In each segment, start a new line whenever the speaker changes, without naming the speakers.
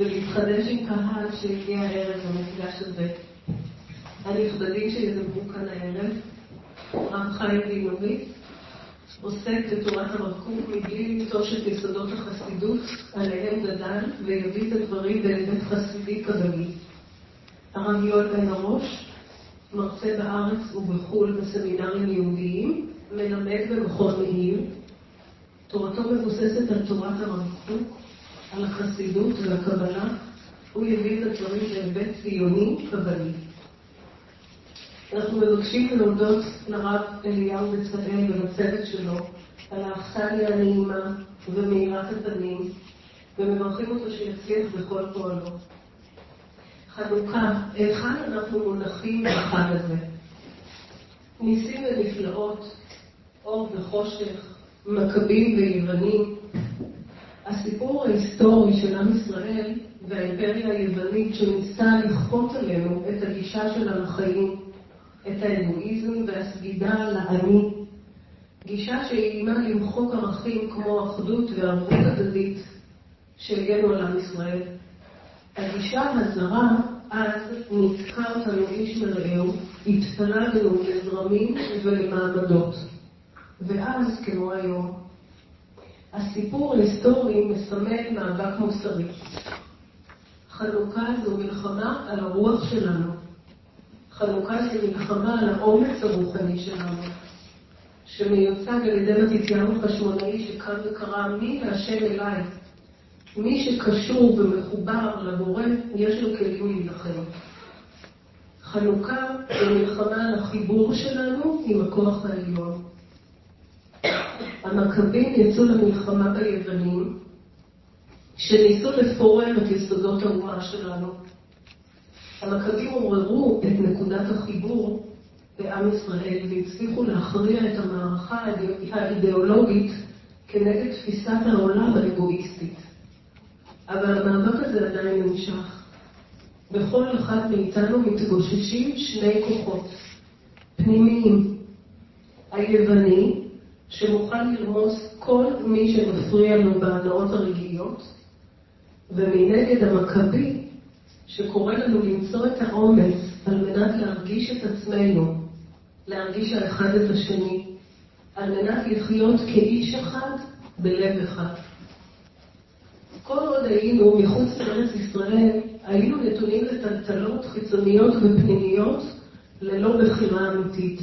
ולהתחדש עם קהל שהגיע הערב למפגש הזה. הנכבדים שידברו כאן הערב, רב חיים בינורי, עוסק בתורת הרב מבלי לנטוש את יסודות החסידות עליהם גדל ויביא את הדברים בהיבט חסידי קבלי. הרב יואל בן הראש, מרצה בארץ ובחו"ל בסמינרים יהודיים, מלמד במכון מאיר. תורתו מבוססת על תורת הרב קוק, על החסידות והקבלה. הוא יביא את הדברים בהיבט ציוני קבלי. אנחנו מבקשים להודות לרב אליהו בצלאל ולצוות שלו על האכסניה הנעימה ומאירת הפנים, ומברכים אותו שיצליח בכל פועלו. חנוכה, היכן אנחנו מונחים בחג הזה? ניסים ונפלאות, אור וחושך, מכבים ויוונים. הסיפור ההיסטורי של עם ישראל והאימפריה היוונית שניסה לכפות עלינו את הגישה של החיים את האגואיזם והסגידה לאני. גישה שאיימה למחוק ערכים כמו אחדות וערבות הדדית שהגנו על עם ישראל. הגישה הזרה אז ניתקה אותנו איש מרעהו, התפלגנו לזרמים ולמעמדות. ואז, כמו היום, הסיפור ההיסטורי מסמל מאבק מוסרי. חנוכה זו מלחמה על הרוח שלנו, חנוכה זה מלחמה על האומץ הרוחני שלנו, שמיוצג על ידי מתתיהו החשמונאי שקם וקרא מי להשם אליי. מי שקשור ומחובר לבורא, יש לו כלים להילחם. חנוכה זה מלחמה על החיבור שלנו עם הכוח העליון. המכבים יצאו למלחמה ביוונים, שניסו לפורר את יסודות האומה שלנו. המכבים עוררו את נקודת החיבור בעם ישראל והצליחו להכריע את המערכה האידיאולוגית כנגד תפיסת העולם האגואיסטית. אבל המאבק הזה עדיין נמשך. בכל אחד מאיתנו מתגוששים שני כוחות פנימיים. היווני, שמוכן לרמוס כל מי שמפריע לו בהנאות הרגעיות, ומנגד המכבי, שקורא לנו למצוא את האומץ על מנת להרגיש את עצמנו, להרגיש האחד את השני, על מנת לחיות כאיש אחד בלב אחד. כל עוד היינו מחוץ לארץ ישראל, היינו נתונים לטלטלות חיצוניות ופנימיות ללא בחירה אמיתית.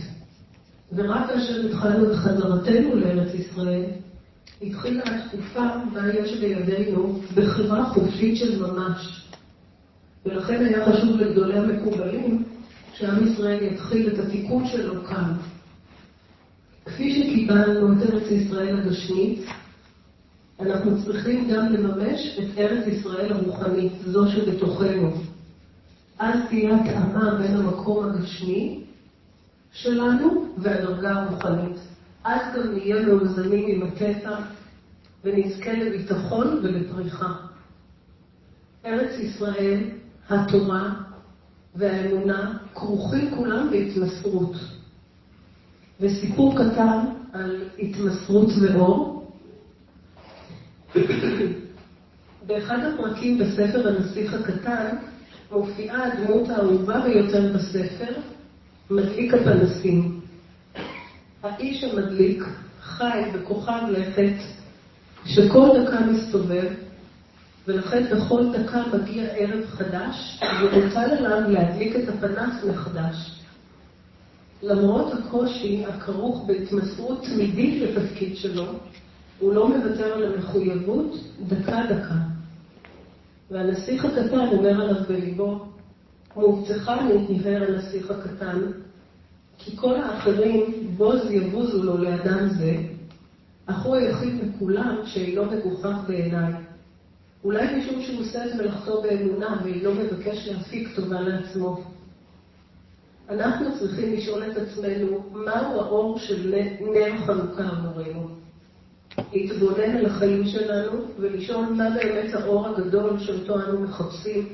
ורק כאשר התחלנו את חזרתנו לארץ ישראל, התחילה התקופה בה יש בידינו בחירה חופשית של ממש. ולכן היה חשוב לגדולי המקובלים שעם ישראל יתחיל את התיקון שלו כאן. כפי שקיבלנו את ארץ ישראל הגשמית, אנחנו צריכים גם לממש את ארץ ישראל הרוחנית, זו שבתוכנו. אז תהיה התאמה בין המקום הגשמי שלנו והדרגה הרוחנית. אז גם נהיה מאוזנים עם הקטע ונזכה לביטחון ולפריחה. ארץ ישראל התורה והאמונה כרוכים כולם בהתמסרות. וסיפור קטן על התמסרות ואור. באחד הפרקים בספר הנסיך הקטן מופיעה הדמות האהובה ביותר בספר, מדליק הפנסים. האיש המדליק חי בכוכב לכת שכל דקה מסתובב ולכן בכל דקה מגיע ערב חדש, ורוצה עליו להדליק את הפנס מחדש. למרות הקושי הכרוך בהתמסרות תמידית לתפקיד שלו, הוא לא מוותר על המחויבות דקה-דקה. והנסיך הקטן אומר עליו בליבו, מובטחני, הבהר הנסיך הקטן, כי כל האחרים בוז יבוזו לו לאדם זה, אך הוא היחיד מכולם שאינו מגוחך בעיניי. אולי משום שהוא עושה את מלאכתו באמונה ואינו מבקש להפיק טובה לעצמו. אנחנו צריכים לשאול את עצמנו, מהו האור של נר חנוכה עבורנו? להתבונן על החיים שלנו ולשאול מה באמת האור הגדול שאותו אנו מחפשים,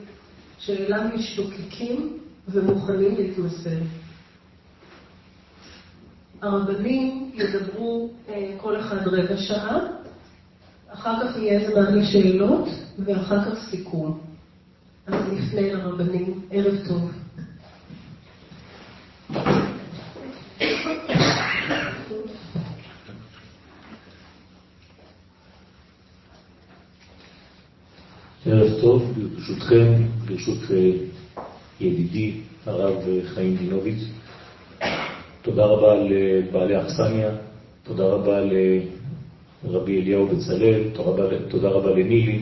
שאליו משתוקקים ומוכנים להתמסר. הרבנים ידברו אה, כל אחד רבע שעה, אחר כך יהיה זמן לשאלות, ואחר כך סיכום. אז נפנה לרבנים. ערב טוב.
ערב טוב, ברשותכם, ברשות אה, ידידי הרב חיים דינוביץ'. תודה רבה לבעלי אכסניה, תודה רבה לרבי אליהו בצלאל, תודה רבה לנילי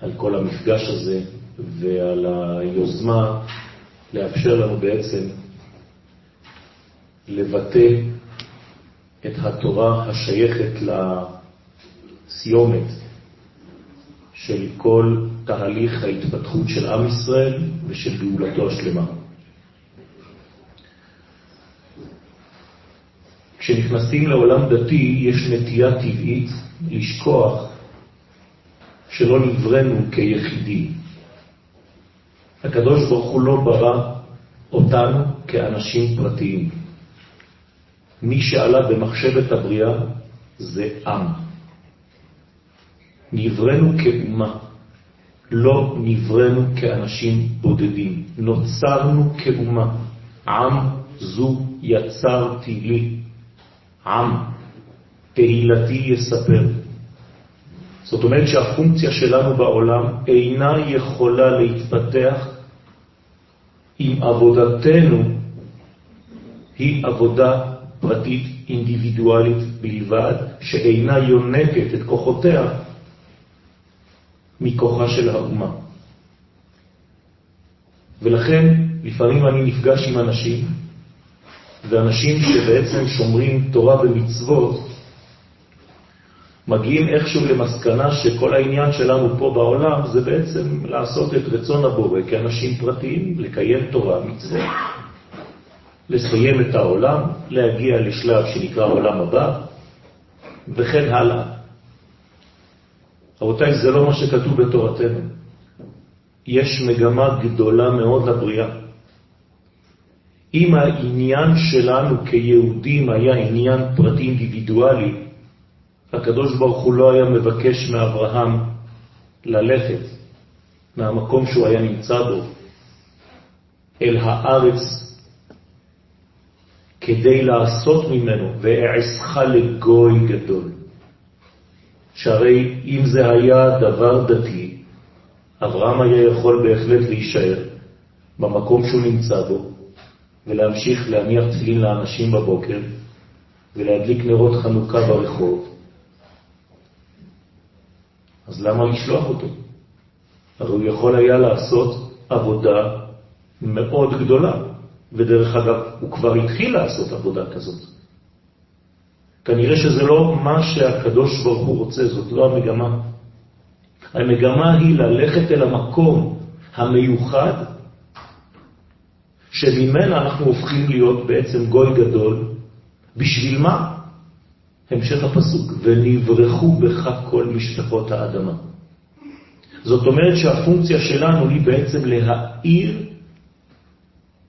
על כל המפגש הזה ועל היוזמה לאפשר לנו בעצם לבטא את התורה השייכת לסיומת של כל תהליך ההתפתחות של עם ישראל ושל גאולתו השלמה. כשנכנסים לעולם דתי יש נטייה טבעית לשכוח שלא נברנו כיחידים. הקדוש ברוך הוא לא ברא אותנו כאנשים פרטיים. מי שעלה במחשבת הבריאה זה עם. נברנו כאומה, לא נברנו כאנשים בודדים. נוצרנו כאומה. עם זו יצרתי לי. עם, תהילתי יספר. זאת אומרת שהפונקציה שלנו בעולם אינה יכולה להתפתח אם עבודתנו היא עבודה פרטית אינדיבידואלית בלבד, שאינה יונקת את כוחותיה מכוחה של האומה. ולכן לפעמים אני נפגש עם אנשים, ואנשים שבעצם שומרים תורה ומצוות, מגיעים איכשהו למסקנה שכל העניין שלנו פה בעולם זה בעצם לעשות את רצון הבורא כאנשים פרטיים, לקיים תורה, מצוות, לסיים את העולם, להגיע לשלב שנקרא עולם הבא, וכן הלאה. רבותיי, זה לא מה שכתוב בתורתנו. יש מגמה גדולה מאוד לבריאה. אם העניין שלנו כיהודים היה עניין פרטי אינדיבידואלי, הקדוש ברוך הוא לא היה מבקש מאברהם ללכת מהמקום שהוא היה נמצא בו אל הארץ כדי לעשות ממנו ואעשך לגוי גדול. שהרי אם זה היה דבר דתי, אברהם היה יכול בהחלט להישאר במקום שהוא נמצא בו ולהמשיך להניח תפילין לאנשים בבוקר ולהדליק נרות חנוכה ברחוב. אז למה לשלוח אותו? הרי הוא יכול היה לעשות עבודה מאוד גדולה, ודרך אגב, הוא כבר התחיל לעשות עבודה כזאת. כנראה שזה לא מה שהקדוש ברוך הוא רוצה, זאת לא המגמה. המגמה היא ללכת אל המקום המיוחד שממנה אנחנו הופכים להיות בעצם גוי גדול. בשביל מה? המשך הפסוק, ונברחו בך כל משפחות האדמה. זאת אומרת שהפונקציה שלנו היא בעצם להאיר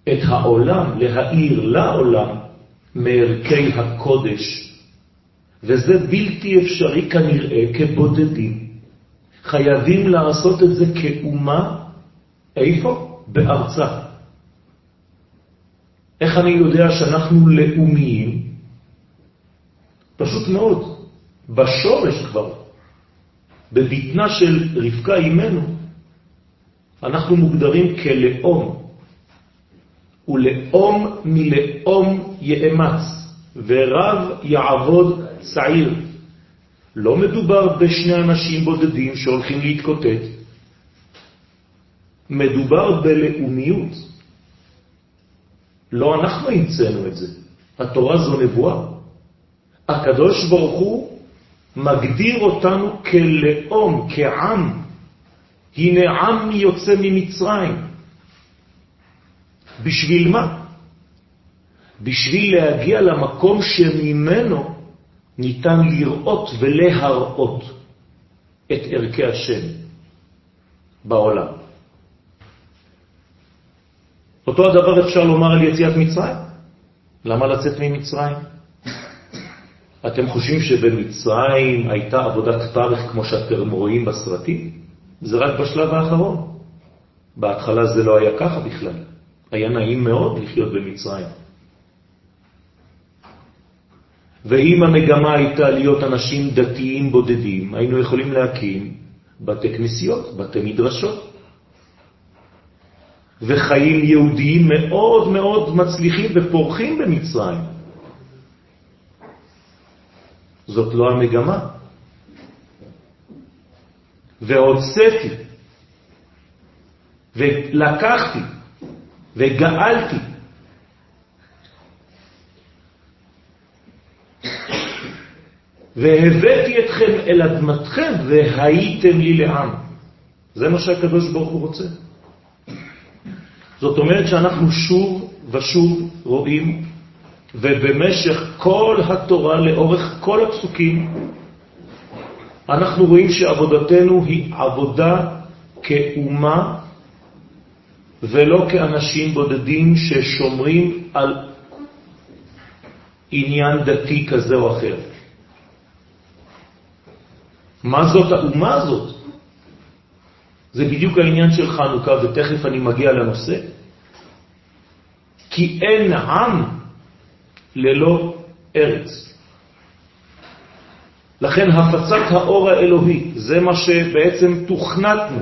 את העולם, להאיר לעולם מערכי הקודש וזה בלתי אפשרי כנראה כבודדים. חייבים לעשות את זה כאומה, איפה? בארצה. איך אני יודע שאנחנו לאומיים? פשוט מאוד, בשורש כבר, בבטנה של רבקה אימנו, אנחנו מוגדרים כלאום, ולאום מלאום יאמץ, ורב יעבוד צעיר. לא מדובר בשני אנשים בודדים שהולכים להתקוטט. מדובר בלאומיות. לא אנחנו המצאנו את זה. התורה זו נבואה. הקדוש ברוך הוא מגדיר אותנו כלאום, כעם. הנה עם יוצא ממצרים. בשביל מה? בשביל להגיע למקום שממנו ניתן לראות ולהראות את ערכי השם בעולם. אותו הדבר אפשר לומר על יציאת מצרים. למה לצאת ממצרים? אתם חושבים שבמצרים הייתה עבודת פרך כמו שאתם רואים בסרטים? זה רק בשלב האחרון. בהתחלה זה לא היה ככה בכלל. היה נעים מאוד לחיות במצרים. ואם המגמה הייתה להיות אנשים דתיים בודדים, היינו יכולים להקים בתי כנסיות, בתי מדרשות. וחיים יהודיים מאוד מאוד מצליחים ופורחים במצרים. זאת לא המגמה. והוצאתי, ולקחתי, וגאלתי. והבאתי אתכם אל אדמתכם והייתם לי לעם. זה מה שהקדוש ברוך הוא רוצה. זאת אומרת שאנחנו שוב ושוב רואים, ובמשך כל התורה, לאורך כל הפסוקים, אנחנו רואים שעבודתנו היא עבודה כאומה ולא כאנשים בודדים ששומרים על עניין דתי כזה או אחר. מה זאת האומה הזאת? זה בדיוק העניין של חנוכה, ותכף אני מגיע לנושא. כי אין עם ללא ארץ. לכן הפצת האור האלוהי, זה מה שבעצם תוכנתנו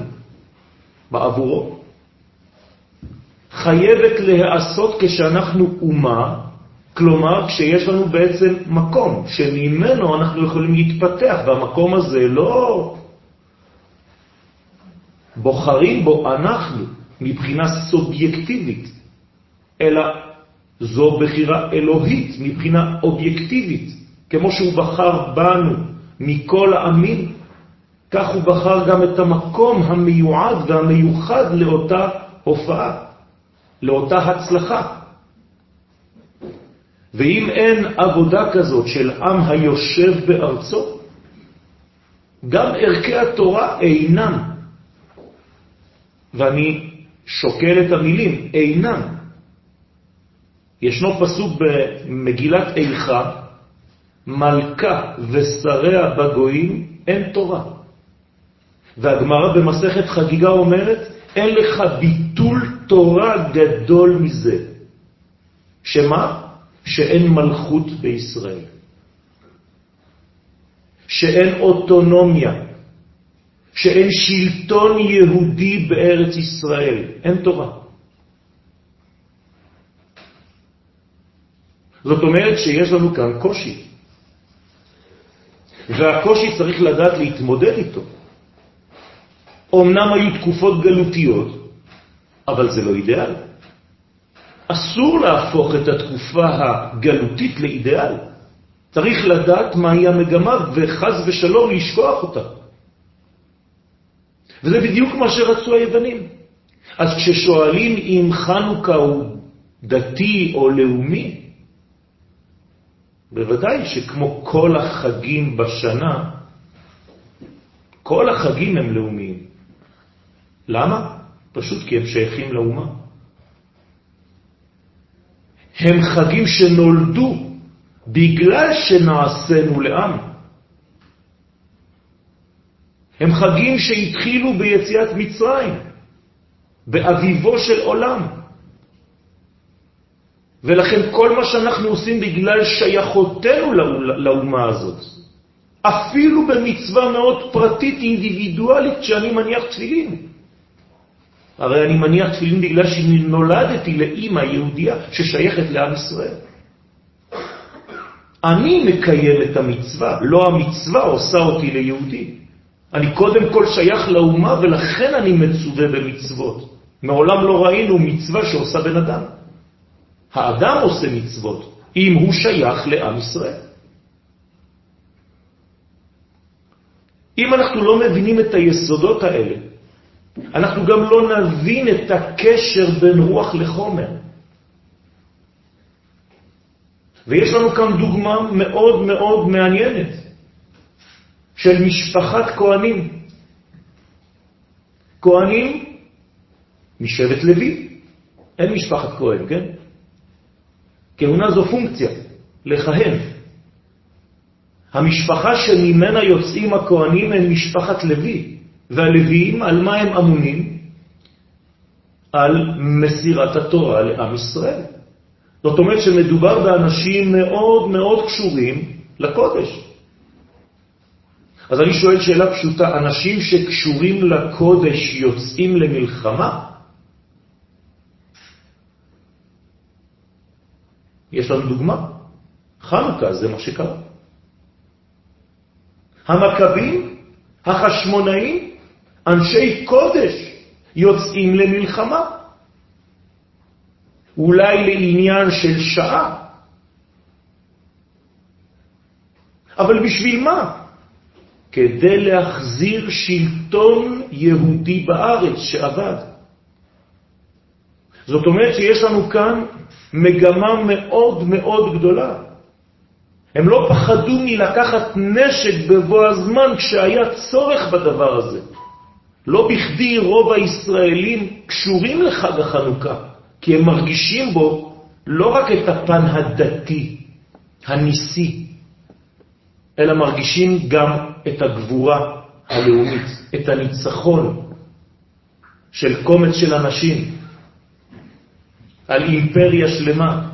בעבורו, חייבת להיעשות כשאנחנו אומה, כלומר כשיש לנו בעצם מקום שממנו אנחנו יכולים להתפתח, והמקום הזה לא בוחרים בו אנחנו מבחינה סובייקטיבית, אלא זו בחירה אלוהית מבחינה אובייקטיבית, כמו שהוא בחר בנו מכל העמים, כך הוא בחר גם את המקום המיועד והמיוחד לאותה הופעה, לאותה הצלחה. ואם אין עבודה כזאת של עם היושב בארצו, גם ערכי התורה אינם, ואני שוקל את המילים, אינם. ישנו פסוק במגילת איכה, מלכה ושריה בגויים אין תורה. והגמרא במסכת חגיגה אומרת, אין לך ביטול תורה גדול מזה. שמה? שאין מלכות בישראל. שאין אוטונומיה. שאין שלטון יהודי בארץ ישראל. אין תורה. זאת אומרת שיש לנו כאן קושי. והקושי צריך לדעת להתמודד איתו. אמנם היו תקופות גלותיות, אבל זה לא אידיאל. אסור להפוך את התקופה הגלותית לאידיאל. צריך לדעת מהי המגמה וחז ושלום לשכוח אותה. וזה בדיוק מה שרצו היוונים. אז כששואלים אם חנוכה הוא דתי או לאומי, בוודאי שכמו כל החגים בשנה, כל החגים הם לאומיים. למה? פשוט כי הם שייכים לאומה. הם חגים שנולדו בגלל שנעשינו לעם. הם חגים שהתחילו ביציאת מצרים, באביבו של עולם. ולכן כל מה שאנחנו עושים בגלל שייכותנו לאומה הזאת, אפילו במצווה מאוד פרטית, אינדיבידואלית, שאני מניח תפילין. הרי אני מניח תפילין בגלל שנולדתי לאימא יהודייה ששייכת לעם ישראל. אני מקיים את המצווה, לא המצווה עושה אותי ליהודי. אני קודם כל שייך לאומה ולכן אני מצווה במצוות. מעולם לא ראינו מצווה שעושה בן אדם. האדם עושה מצוות אם הוא שייך לעם ישראל. אם אנחנו לא מבינים את היסודות האלה, אנחנו גם לא נבין את הקשר בין רוח לחומר. ויש לנו כאן דוגמה מאוד מאוד מעניינת של משפחת כהנים. כהנים משבט לוי, אין משפחת כהן, כן? כהונה זו פונקציה, לכהן. המשפחה שממנה יוצאים הכהנים הם משפחת לוי, והלוויים על מה הם אמונים? על מסירת התורה לעם ישראל. זאת אומרת שמדובר באנשים מאוד מאוד קשורים לקודש. אז אני שואל שאלה פשוטה, אנשים שקשורים לקודש יוצאים למלחמה? יש לנו דוגמה, חנוכה זה מה שקרה. המכבים, החשמונאים, אנשי קודש, יוצאים למלחמה. אולי לעניין של שעה. אבל בשביל מה? כדי להחזיר שלטון יהודי בארץ שעבד. זאת אומרת שיש לנו כאן מגמה מאוד מאוד גדולה. הם לא פחדו מלקחת נשק בבוא הזמן כשהיה צורך בדבר הזה. לא בכדי רוב הישראלים קשורים לחג החנוכה, כי הם מרגישים בו לא רק את הפן הדתי, הניסי, אלא מרגישים גם את הגבורה הלאומית, את הניצחון של קומץ של אנשים על אימפריה שלמה.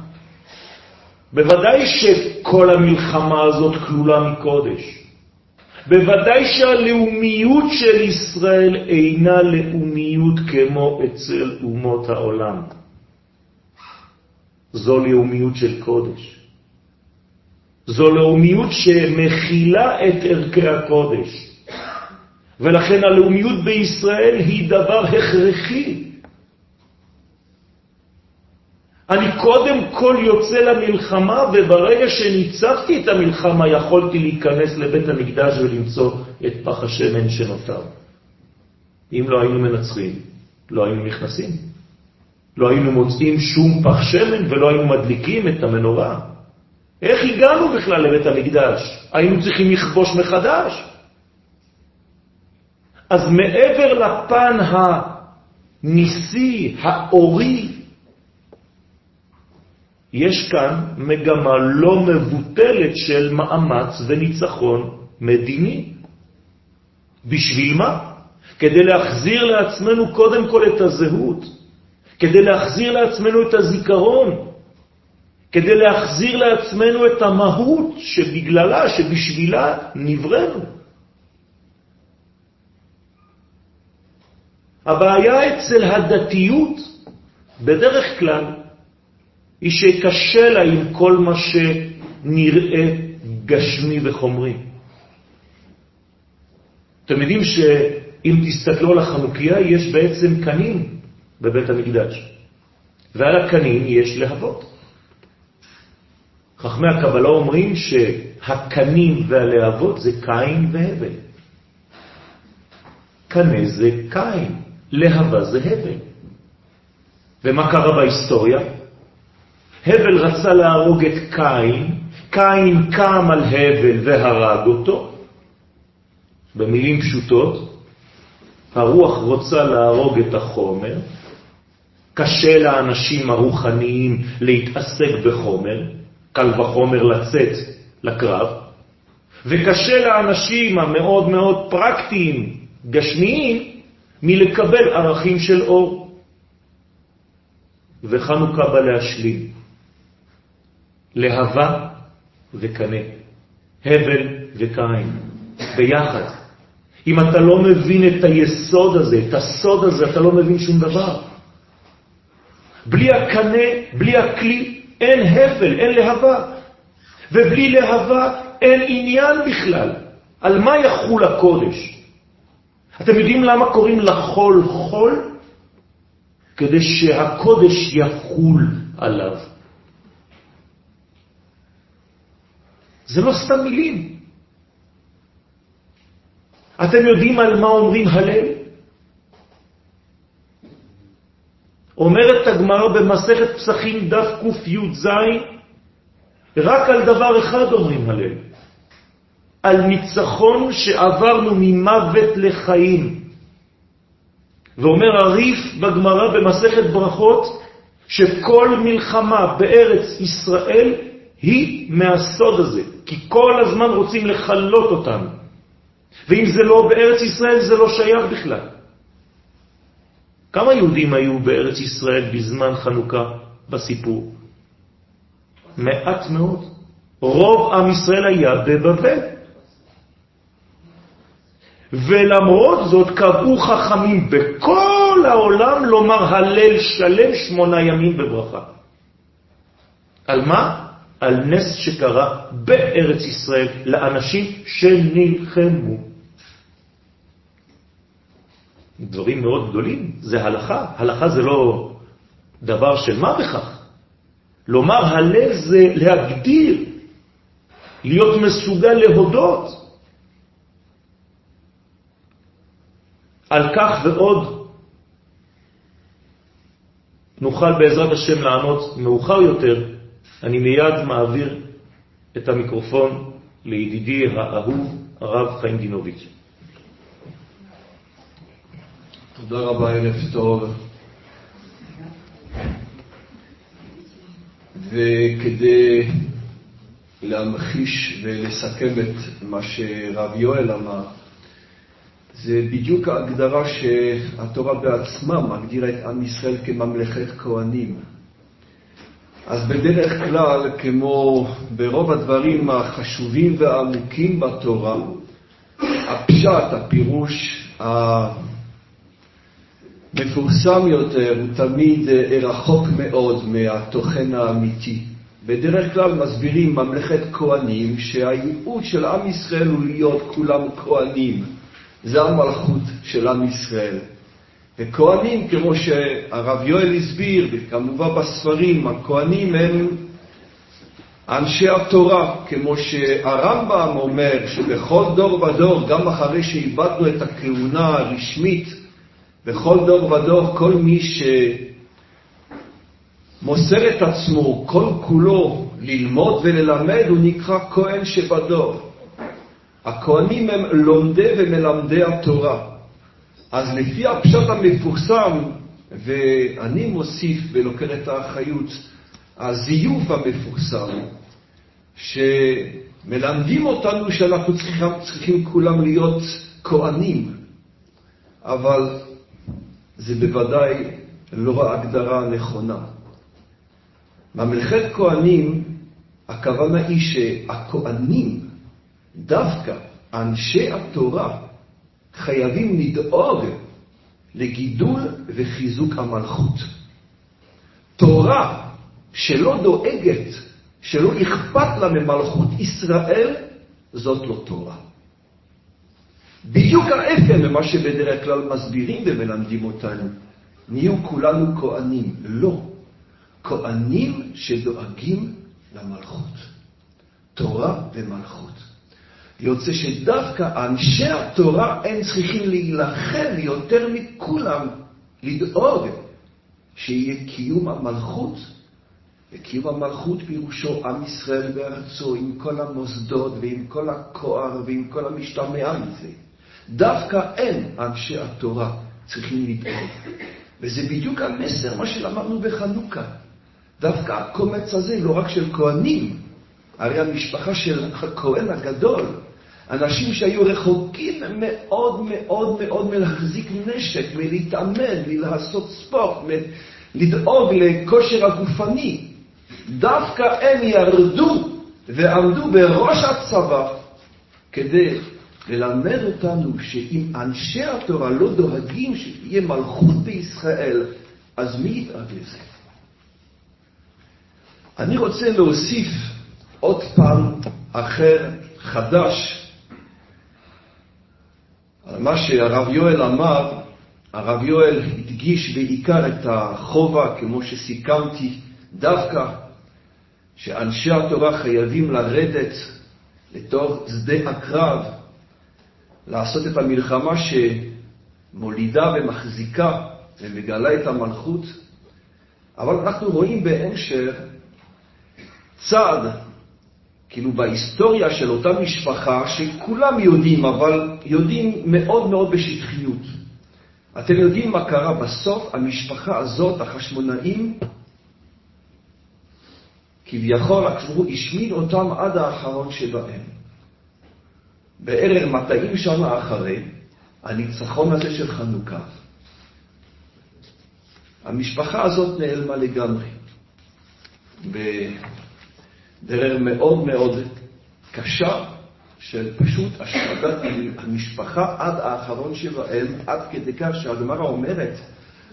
בוודאי שכל המלחמה הזאת כלולה מקודש. בוודאי שהלאומיות של ישראל אינה לאומיות כמו אצל אומות העולם. זו לאומיות של קודש. זו לאומיות שמכילה את ערכי הקודש. ולכן הלאומיות בישראל היא דבר הכרחי. אני קודם כל יוצא למלחמה, וברגע שניצחתי את המלחמה יכולתי להיכנס לבית המקדש ולמצוא את פח השמן שנותר. אם לא היינו מנצחים, לא היינו נכנסים. לא היינו מוצאים שום פח שמן ולא היינו מדליקים את המנורה. איך הגענו בכלל לבית המקדש? היינו צריכים לכבוש מחדש. אז מעבר לפן הניסי, האורי, יש כאן מגמה לא מבוטלת של מאמץ וניצחון מדיני. בשביל מה? כדי להחזיר לעצמנו קודם כל את הזהות, כדי להחזיר לעצמנו את הזיכרון, כדי להחזיר לעצמנו את המהות שבגללה, שבשבילה נבראנו. הבעיה אצל הדתיות, בדרך כלל, היא שקשה לה עם כל מה שנראה גשמי וחומרי. אתם יודעים שאם תסתכלו על החנוכיה, יש בעצם קנים בבית המקדש, ועל הקנים יש להבות. חכמי הקבלה אומרים שהקנים והלהבות זה קין והבל. קנה זה קין, להבה זה הבל. ומה קרה בהיסטוריה? הבל רצה להרוג את קין, קין קם על הבל והרג אותו. במילים פשוטות, הרוח רוצה להרוג את החומר, קשה לאנשים הרוחניים להתעסק בחומר, קל וחומר לצאת לקרב, וקשה לאנשים המאוד מאוד פרקטיים, גשמיים, מלקבל ערכים של אור. וחנוכה בא להשלים. להבה וקנה, הבל וקין, ביחד. אם אתה לא מבין את היסוד הזה, את הסוד הזה, אתה לא מבין שום דבר. בלי הקנה, בלי הכלי, אין הבל, אין להבה. ובלי להבה אין עניין בכלל. על מה יחול הקודש? אתם יודעים למה קוראים לחול חול? כדי שהקודש יחול עליו. זה לא סתם מילים. אתם יודעים על מה אומרים הלל? אומרת הגמרא במסכת פסחים דף קי"ז, רק על דבר אחד אומרים הלל, על ניצחון שעברנו ממוות לחיים. ואומר הריף בגמרא במסכת ברכות, שכל מלחמה בארץ ישראל היא מהסוד הזה, כי כל הזמן רוצים לחלות אותנו. ואם זה לא בארץ ישראל, זה לא שייך בכלל. כמה יהודים היו בארץ ישראל בזמן חנוכה בסיפור? מעט מאוד. רוב עם ישראל היה בבבל. ולמרות זאת קבעו חכמים בכל העולם לומר הלל שלם שמונה ימים בברכה. על מה? על נס שקרה בארץ ישראל לאנשים שנלחמו. דברים מאוד גדולים, זה הלכה. הלכה זה לא דבר של מה בכך. לומר הלל זה להגדיר, להיות מסוגל להודות. על כך ועוד נוכל בעזרת השם לענות מאוחר יותר. אני מיד מעביר את המיקרופון לידידי האהוב, הרב חיים דינוביץ'.
תודה רבה, ערב טוב. וכדי להמחיש ולסכם את מה שרב יואל אמר, זה בדיוק ההגדרה שהתורה בעצמה מגדירה את עם ישראל כממלכת כהנים. אז בדרך כלל, כמו ברוב הדברים החשובים והעמוקים בתורה, הפשט, הפירוש המפורסם יותר, הוא תמיד רחוק מאוד מהתוכן האמיתי. בדרך כלל מסבירים ממלכת כהנים שהייעוד של עם ישראל הוא להיות כולם כהנים. זה המלכות של עם ישראל. וכהנים, כמו שהרב יואל הסביר, וכמובן בספרים, הכהנים הם אנשי התורה, כמו שהרמב"ם אומר שבכל דור ודור, גם אחרי שאיבדנו את הכהונה הרשמית, בכל דור ודור כל מי שמוסר את עצמו כל כולו ללמוד וללמד, הוא נקרא כהן שבדור. הכהנים הם לומדי ומלמדי התורה. אז לפי הפשט המפורסם, ואני מוסיף ולוקח את האחריות, הזיוף המפורסם, שמלמדים אותנו שאנחנו צריכים, צריכים כולם להיות כהנים, אבל זה בוודאי לא ההגדרה הנכונה. ממלכת כהנים, הכוונה היא שהכהנים, דווקא אנשי התורה, חייבים לדאוג לגידול וחיזוק המלכות. תורה שלא דואגת, שלא אכפת לה ממלכות ישראל, זאת לא תורה. בדיוק ההפך ממה שבדרך כלל מסבירים ומלמדים אותנו. נהיו כולנו כהנים. לא. כהנים שדואגים למלכות. תורה ומלכות. יוצא שדווקא אנשי התורה הם צריכים להילחם יותר מכולם, לדאוג שיהיה קיום המלכות, וקיום המלכות פירושו עם ישראל בארצו, עם כל המוסדות ועם כל הכוח ועם כל המשתמע מזה. דווקא הם, אנשי התורה, צריכים לדאוג. וזה בדיוק המסר, מה שלמדנו בחנוכה. דווקא הקומץ הזה, לא רק של כהנים, הרי המשפחה של הכהן הגדול, אנשים שהיו רחוקים מאוד מאוד מאוד מלהחזיק נשק, מלהתאמן, מלעשות ספורט, לדאוג לכושר הגופני, דווקא הם ירדו ועמדו בראש הצבא כדי ללמד אותנו שאם אנשי התורה לא דואגים שתהיה מלכות בישראל, אז מי ידאג לזה? אני רוצה להוסיף עוד פעם אחר, חדש, מה שהרב יואל אמר, הרב יואל הדגיש בעיקר את החובה, כמו שסיכמתי, דווקא שאנשי התורה חייבים לרדת לתוך שדה הקרב, לעשות את המלחמה שמולידה ומחזיקה ומגלה את המלכות, אבל אנחנו רואים בהמשך צעד כאילו בהיסטוריה של אותה משפחה, שכולם יודעים, אבל יודעים מאוד מאוד בשטחיות. אתם יודעים מה קרה בסוף? המשפחה הזאת, החשמונאים, כביכול הוא השמיד אותם עד האחרון שבהם. בערך 200 שנה אחרי הניצחון הזה של חנוכה, המשפחה הזאת נעלמה לגמרי. בדרך מאוד מאוד קשה של פשוט השמדת המשפחה עד האחרון שבהם, עד כדי כך שהגמרא אומרת,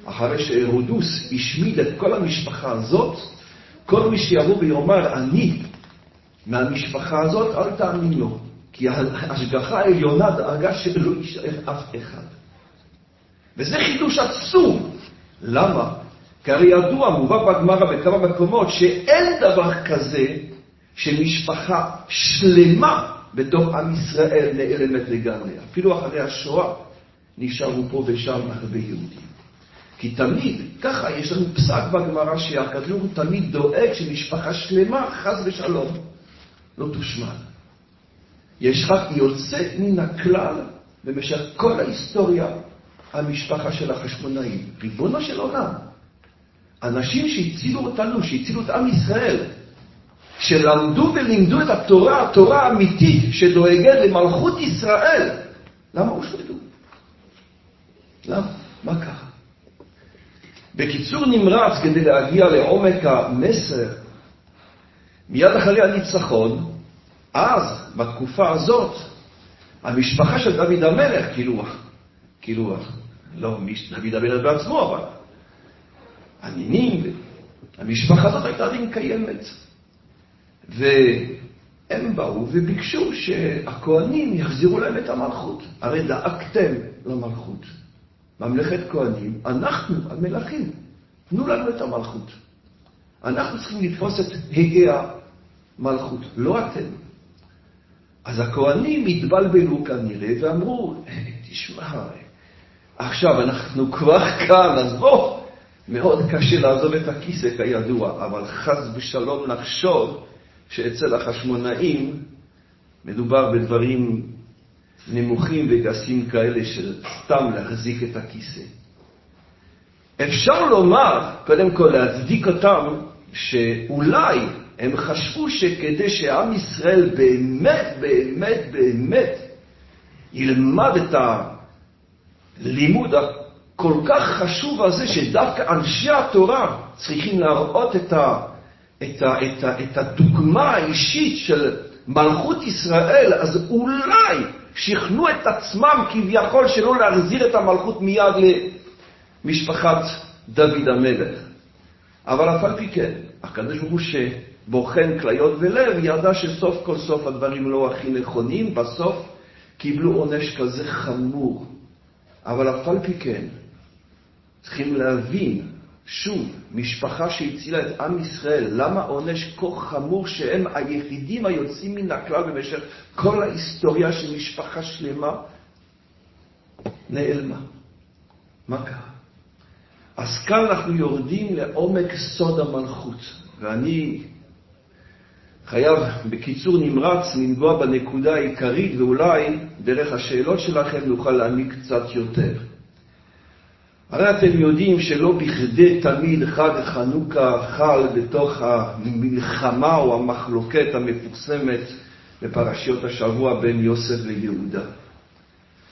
אחרי שהרודוס השמיד את כל המשפחה הזאת, כל מי שיבוא ויאמר אני מהמשפחה הזאת, אל תאמין לו, כי ההשגחה העליונה דאגה שלא יישאר אף אחד. וזה חידוש עצום. למה? כי הרי ידוע, מובא בגמרא בכמה מקומות, שאין דבר כזה שמשפחה שלמה בתוך עם ישראל נעלמת לגמרי. אפילו אחרי השואה נשארו פה ושם הרבה יהודים. כי תמיד, ככה יש לנו פסק בגמרא שהכדור תמיד דואג שמשפחה שלמה, חס ושלום, לא תושמד. יש רק יוצא מן הכלל במשך כל ההיסטוריה, המשפחה של החשמונאים. ריבונו של עולם. אנשים שהצילו אותנו, שהצילו את עם ישראל, שלמדו ולימדו את התורה, התורה האמיתית שדואגת למלכות ישראל, למה הושמדו? למה? מה קרה? בקיצור נמרץ, כדי להגיע לעומק המסר, מיד אחרי הניצחון, אז, בתקופה הזאת, המשפחה של דוד המלך, כאילו, כאילו, לא דוד המלך בעצמו, אבל הנינים, המשפחה הזאת הייתה עדיין קיימת. והם באו וביקשו שהכוהנים יחזירו להם את המלכות. הרי דאגתם למלכות. ממלכת כהנים, אנחנו המלכים, תנו לנו את המלכות. אנחנו צריכים לתפוס את הגה המלכות, לא אתם. אז הכהנים התבלבלו כנראה ואמרו, תשמע, עכשיו אנחנו כבר כאן, אז בוא, מאוד קשה לעזוב את הכיסא כידוע, אבל חס ושלום לחשוב שאצל החשמונאים מדובר בדברים נמוכים וגסים כאלה של סתם להחזיק את הכיסא. אפשר לומר, קודם כל להצדיק אותם, שאולי הם חשבו שכדי שעם ישראל באמת, באמת, באמת ילמד את הלימוד הכל כך חשוב הזה, שדווקא אנשי התורה צריכים להראות את, ה, את, ה, את, ה, את הדוגמה האישית של מלכות ישראל, אז אולי שכנעו את עצמם כביכול שלא להחזיר את המלכות מיד למשפחת דוד המלך. אבל אף על פי כן, הקדוש ברוך הוא שבוחן כליות ולב, ידע שסוף כל סוף הדברים לא הכי נכונים, בסוף קיבלו עונש כזה חמור. אבל אף על פי כן, צריכים להבין, שוב, משפחה שהצילה את עם ישראל, למה עונש כה חמור שהם היחידים היוצאים מן הכלל במשך כל ההיסטוריה של משפחה שלמה נעלמה? מה קרה? אז כאן אנחנו יורדים לעומק סוד המלכות, ואני חייב בקיצור נמרץ לנגוע בנקודה העיקרית, ואולי דרך השאלות שלכם נוכל להעמיק קצת יותר. הרי אתם יודעים שלא בכדי תמיד חג חנוכה חל בתוך המלחמה או המחלוקת המפורסמת בפרשיות השבוע בין יוסף ליהודה.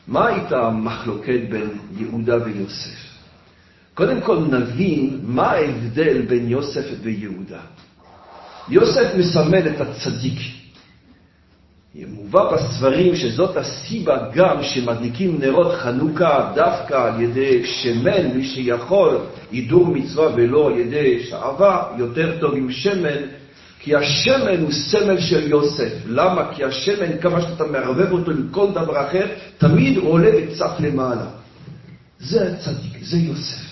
מה הייתה המחלוקת בין יהודה ויוסף? קודם כל נבין מה ההבדל בין יוסף ויהודה. יוסף מסמל את הצדיק. מובא בספרים שזאת הסיבה גם שמדליקים נרות חנוכה דווקא על ידי שמן, מי שיכול, הידור מצווה ולא על ידי שעבה, יותר טוב עם שמן, כי השמן הוא סמל של יוסף. למה? כי השמן, כמה שאתה מערבב אותו עם כל דבר אחר, תמיד עולה וצף למעלה. זה הצדיק, זה יוסף.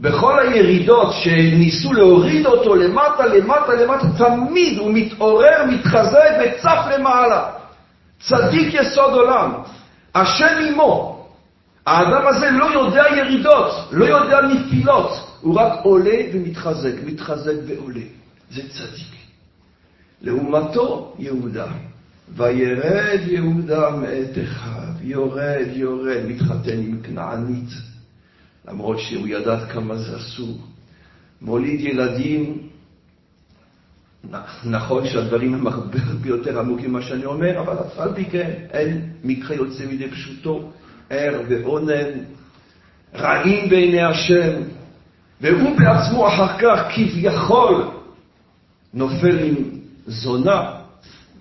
בכל הירידות שניסו להוריד אותו למטה, למטה, למטה, תמיד הוא מתעורר, מתחזק וצף למעלה. צדיק יסוד עולם, השם עמו. האדם הזה לא יודע ירידות, לא יודע נפילות, הוא רק עולה ומתחזק, מתחזק ועולה. זה צדיק. לעומתו יהודה, וירד יהודה מאת אחיו, יורד, יורד, מתחתן עם כנענית. למרות שהוא ידע כמה זה אסור. מוליד ילדים נכון שהדברים הם הרבה יותר עמוקים ממה שאני אומר, אבל על פי כן אין מקרה יוצא מידי פשוטו, ער ואונן, רעים בעיני השם, והוא בעצמו אחר כך כביכול נופל עם זונה,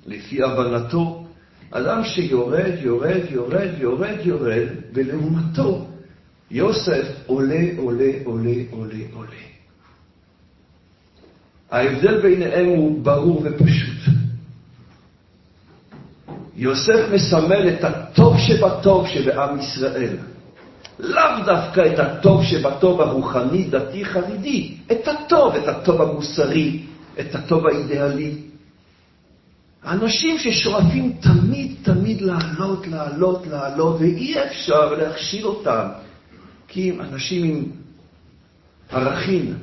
לפי הבנתו, אדם שיורד, יורד, יורד, יורד, יורד, ולעומתו יוסף עולה, עולה, עולה, עולה, עולה. ההבדל ביניהם הוא ברור ופשוט. יוסף מסמל את הטוב שבטוב שבעם ישראל. לאו דווקא את הטוב שבטוב הרוחני, דתי, חרדי, את הטוב, את הטוב המוסרי, את הטוב האידיאלי. אנשים ששואפים תמיד תמיד לעלות, לעלות, לעלות, ואי אפשר להכשיל אותם, כי אנשים עם ערכים,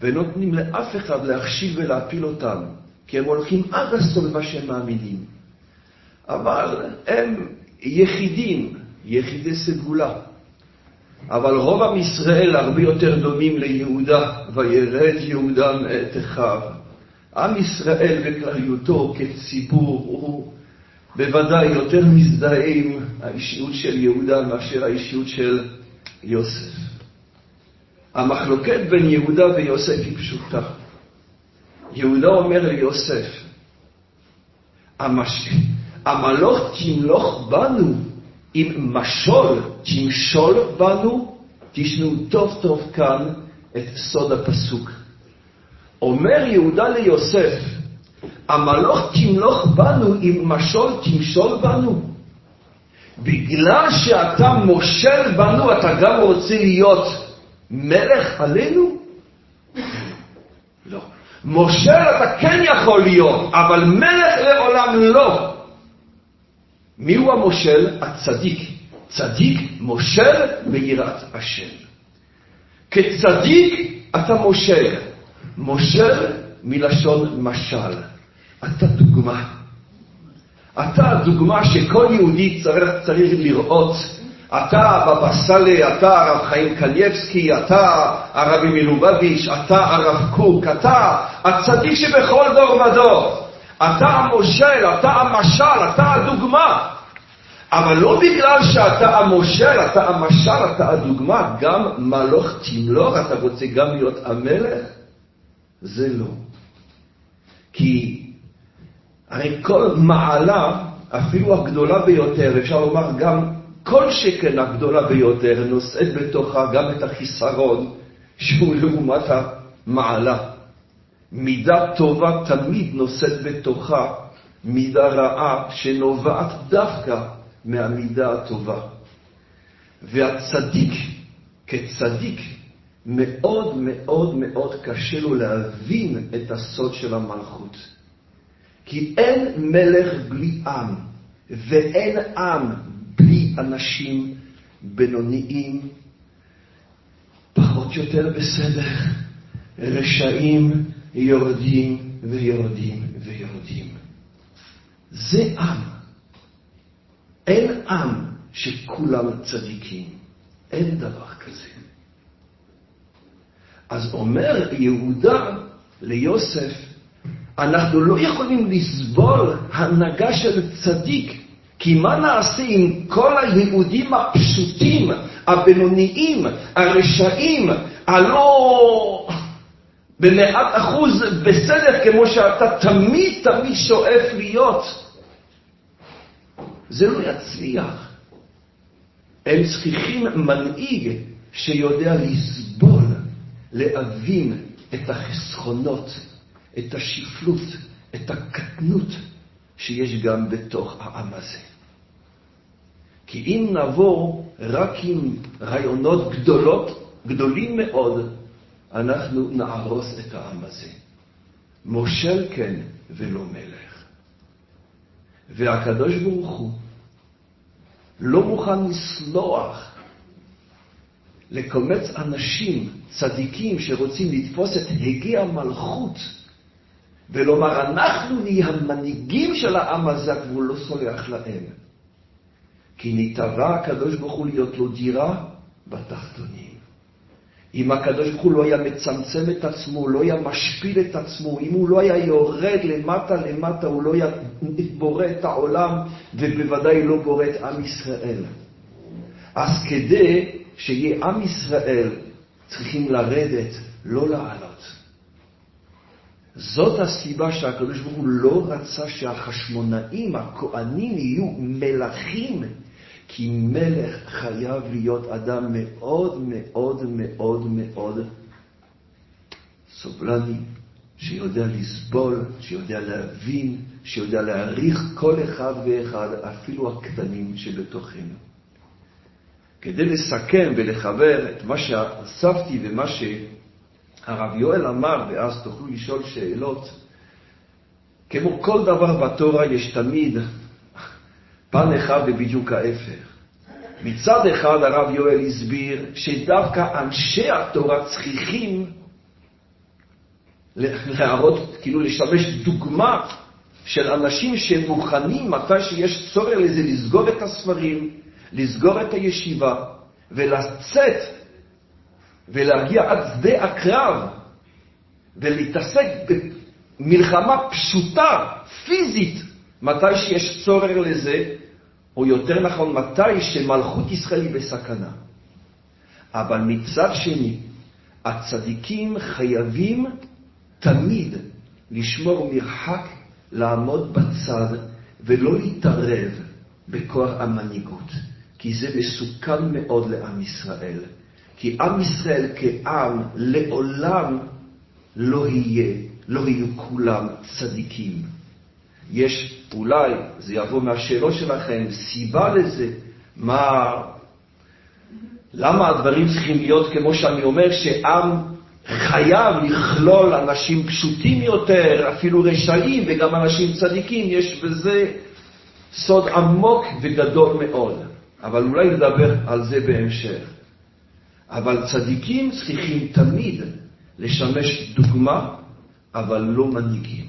ונותנים לאף אחד להכשיל ולהפיל אותם, כי הם הולכים עד הסוף במה שהם מאמינים. אבל הם יחידים, יחידי סגולה. אבל רוב עם ישראל הרבה יותר דומים ליהודה, וירד יהודה מאת אחיו. עם ישראל בכלליותו כציבור הוא בוודאי יותר מזדהה עם האישיות של יהודה מאשר האישיות של יוסף. המחלוקת בין יהודה ויוסף היא פשוטה. יהודה אומר ליוסף, המש... המלוך תמלוך בנו, אם משול תמשול בנו, תשמעו טוב טוב כאן את סוד הפסוק. אומר יהודה ליוסף, המלוך תמלוך בנו, אם משול תמשול בנו. בגלל שאתה מושל בנו, אתה גם רוצה להיות מלך עלינו? לא. מושל אתה כן יכול להיות, אבל מלך לעולם לא. מיהו המושל? הצדיק. צדיק מושל ביראת השם. כצדיק אתה מושל. מושל מלשון משל. אתה דוגמה. אתה הדוגמה שכל יהודי צריך, צריך לראות. אתה בבא סאלי, אתה הרב חיים קניבסקי, אתה הרבי מלובביץ', אתה הרב קוק, אתה הצדיק שבכל דור ודור. אתה המושל, אתה המשל, אתה הדוגמה. אבל לא בגלל שאתה המושל, אתה המשל, אתה הדוגמה, גם מלוך תמלוך, אתה רוצה גם להיות המלך? זה לא. כי הרי כל מעלה, אפילו הגדולה ביותר, אפשר לומר גם כל שכן הגדולה ביותר, נושאת בתוכה גם את החיסרון שהוא לעומת המעלה. מידה טובה תמיד נושאת בתוכה מידה רעה שנובעת דווקא מהמידה הטובה. והצדיק, כצדיק, מאוד מאוד מאוד קשה לו להבין את הסוד של המלכות. כי אין מלך בלי עם, ואין עם בלי אנשים בינוניים, פחות יותר בסדר, רשעים יורדים ויורדים ויורדים. זה עם. אין עם שכולם צדיקים. אין דבר כזה. אז אומר יהודה ליוסף, אנחנו לא יכולים לסבול הנהגה של צדיק, כי מה נעשה עם כל היהודים הפשוטים, הבינוניים, הרשעים, הלא במאת אחוז בסדר כמו שאתה תמיד תמיד שואף להיות? זה לא יצליח. הם צריכים מנהיג שיודע לסבול, להבין את החסכונות, את השפלות, את הקטנות שיש גם בתוך העם הזה. כי אם נבוא רק עם רעיונות גדולות, גדולים מאוד, אנחנו נהרוס את העם הזה. מושל כן ולא מלך. והקדוש ברוך הוא לא מוכן לסלוח לקומץ אנשים צדיקים שרוצים לתפוס את הגה המלכות ולומר, אנחנו נהיה המנהיגים של העם הזה, והוא לא סולח להם. כי נתבע הקדוש ברוך הוא להיות לו דירה בתחתונים. אם הקדוש ברוך הוא לא היה מצמצם את עצמו, לא היה משפיל את עצמו, אם הוא לא היה יורד למטה למטה, הוא לא היה בורא את העולם, ובוודאי לא בורא את עם ישראל. אז כדי שיהיה עם ישראל, צריכים לרדת, לא לעלות. זאת הסיבה שהקדוש ברוך הוא לא רצה שהחשמונאים, הכהנים, יהיו מלכים, כי מלך חייב להיות אדם מאוד מאוד מאוד מאוד סובלני, שיודע לסבול, שיודע להבין, שיודע להעריך כל אחד ואחד, אפילו הקטנים שבתוכנו. כדי לסכם ולחבר את מה שאספתי ומה שהרב יואל אמר, ואז תוכלו לשאול שאלות, כמו כל דבר בתורה יש תמיד פן אחד ובדיוק ההפך. מצד אחד הרב יואל הסביר שדווקא אנשי התורה צריכים להראות, כאילו לשמש דוגמה של אנשים שמוכנים מתי שיש צורך לזה לסגור את הספרים, לסגור את הישיבה ולצאת ולהגיע עד שדה הקרב ולהתעסק במלחמה פשוטה, פיזית, מתי שיש צורך לזה, או יותר נכון, מתי שמלכות ישראל היא בסכנה. אבל מצד שני, הצדיקים חייבים תמיד לשמור מרחק, לעמוד בצד ולא להתערב בכוח המנהיגות. כי זה מסוכן מאוד לעם ישראל. כי עם ישראל כעם לעולם לא יהיה, לא יהיו כולם צדיקים. יש, אולי, זה יבוא מהשאלות שלכם, סיבה לזה, מה, למה הדברים צריכים להיות כמו שאני אומר, שעם חייב לכלול אנשים פשוטים יותר, אפילו רשעים וגם אנשים צדיקים, יש בזה סוד עמוק וגדול מאוד. אבל אולי נדבר על זה בהמשך. אבל צדיקים צריכים תמיד לשמש דוגמה, אבל לא מנהיגים.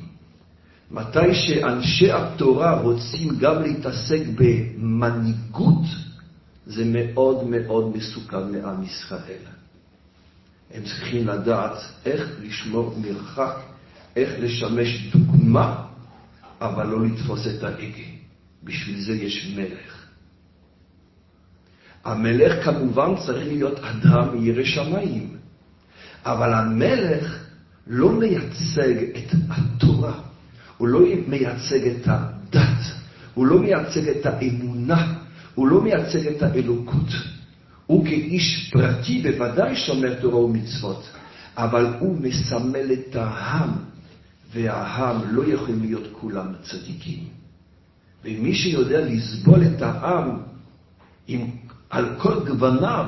מתי שאנשי התורה רוצים גם להתעסק במנהיגות, זה מאוד מאוד מסוכן לעם ישראל. הם צריכים לדעת איך לשמור מרחק, איך לשמש דוגמה, אבל לא לתפוס את ההגה. בשביל זה יש מלך. המלך כמובן צריך להיות אדם ירא שמיים, אבל המלך לא מייצג את התורה, הוא לא מייצג את הדת, הוא לא מייצג את האמונה, הוא לא מייצג את האלוקות. הוא כאיש פרטי בוודאי שומר תורה ומצוות, אבל הוא מסמל את העם, והעם לא יכולים להיות כולם צדיקים. ומי שיודע לסבול את העם עם על כל גווניו,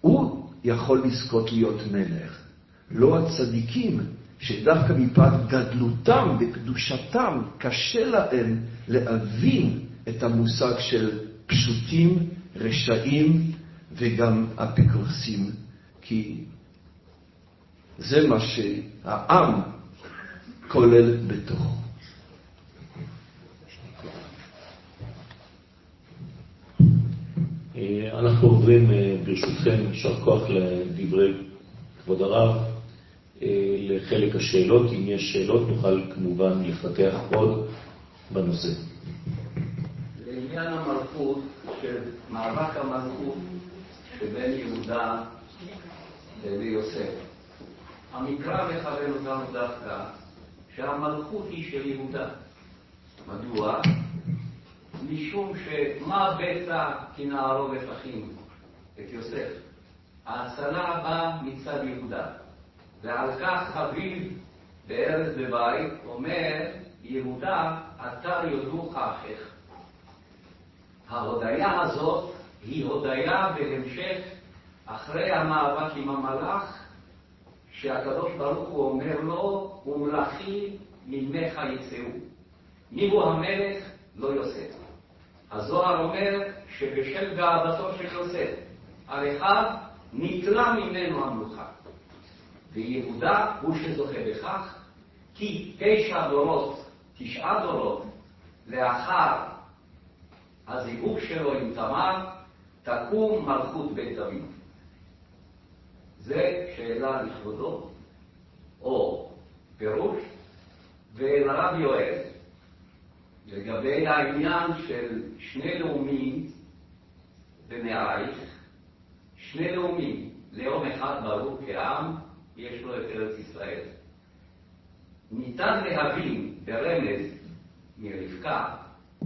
הוא יכול לזכות להיות מלך. לא הצדיקים, שדווקא מפאת גדלותם וקדושתם, קשה להם להבין את המושג של פשוטים, רשעים וגם אפיקורסים, כי זה מה שהעם כולל בתוכו.
אנחנו עוברים, אה, ברשותכם, יישר כוח לדברי כבוד הרב, אה, לחלק השאלות. אם יש שאלות, נוכל כמובן לפתח עוד בנושא.
לעניין המלכות, מאבק המלכות שבין יהודה ליוסף. המקרא מכוון אותנו דווקא שהמלכות היא של יהודה. מדוע? משום שמה בצע כי נערובת אחים את יוסף? ההצלה באה מצד יהודה, ועל כך אביו בארץ בבית אומר, יהודה, אתה יודוך אחיך. ההודיה הזאת היא הודיה בהמשך אחרי המאבק עם המלאך, שהקדוש ברוך הוא אומר לו, ומלאכי ממך יצאו. מי הוא המלך? לא יוסף. הזוהר אומר שבשל גאוותו של יוסף, על אחד נתלה ממנו המלוכה. ויהודה הוא שזוכה בכך, כי תשע דורות, תשעה דורות, לאחר הזיווג שלו עם תמר, תקום מלכות בית דוד. זה שאלה לכבודו, או פירוש, ולרב יואל, לגבי העניין של שני לאומים בנערייך, שני לאומים, לאום אחד ברור כעם, יש לו את ארץ ישראל. ניתן להבין ברמז מרבקה,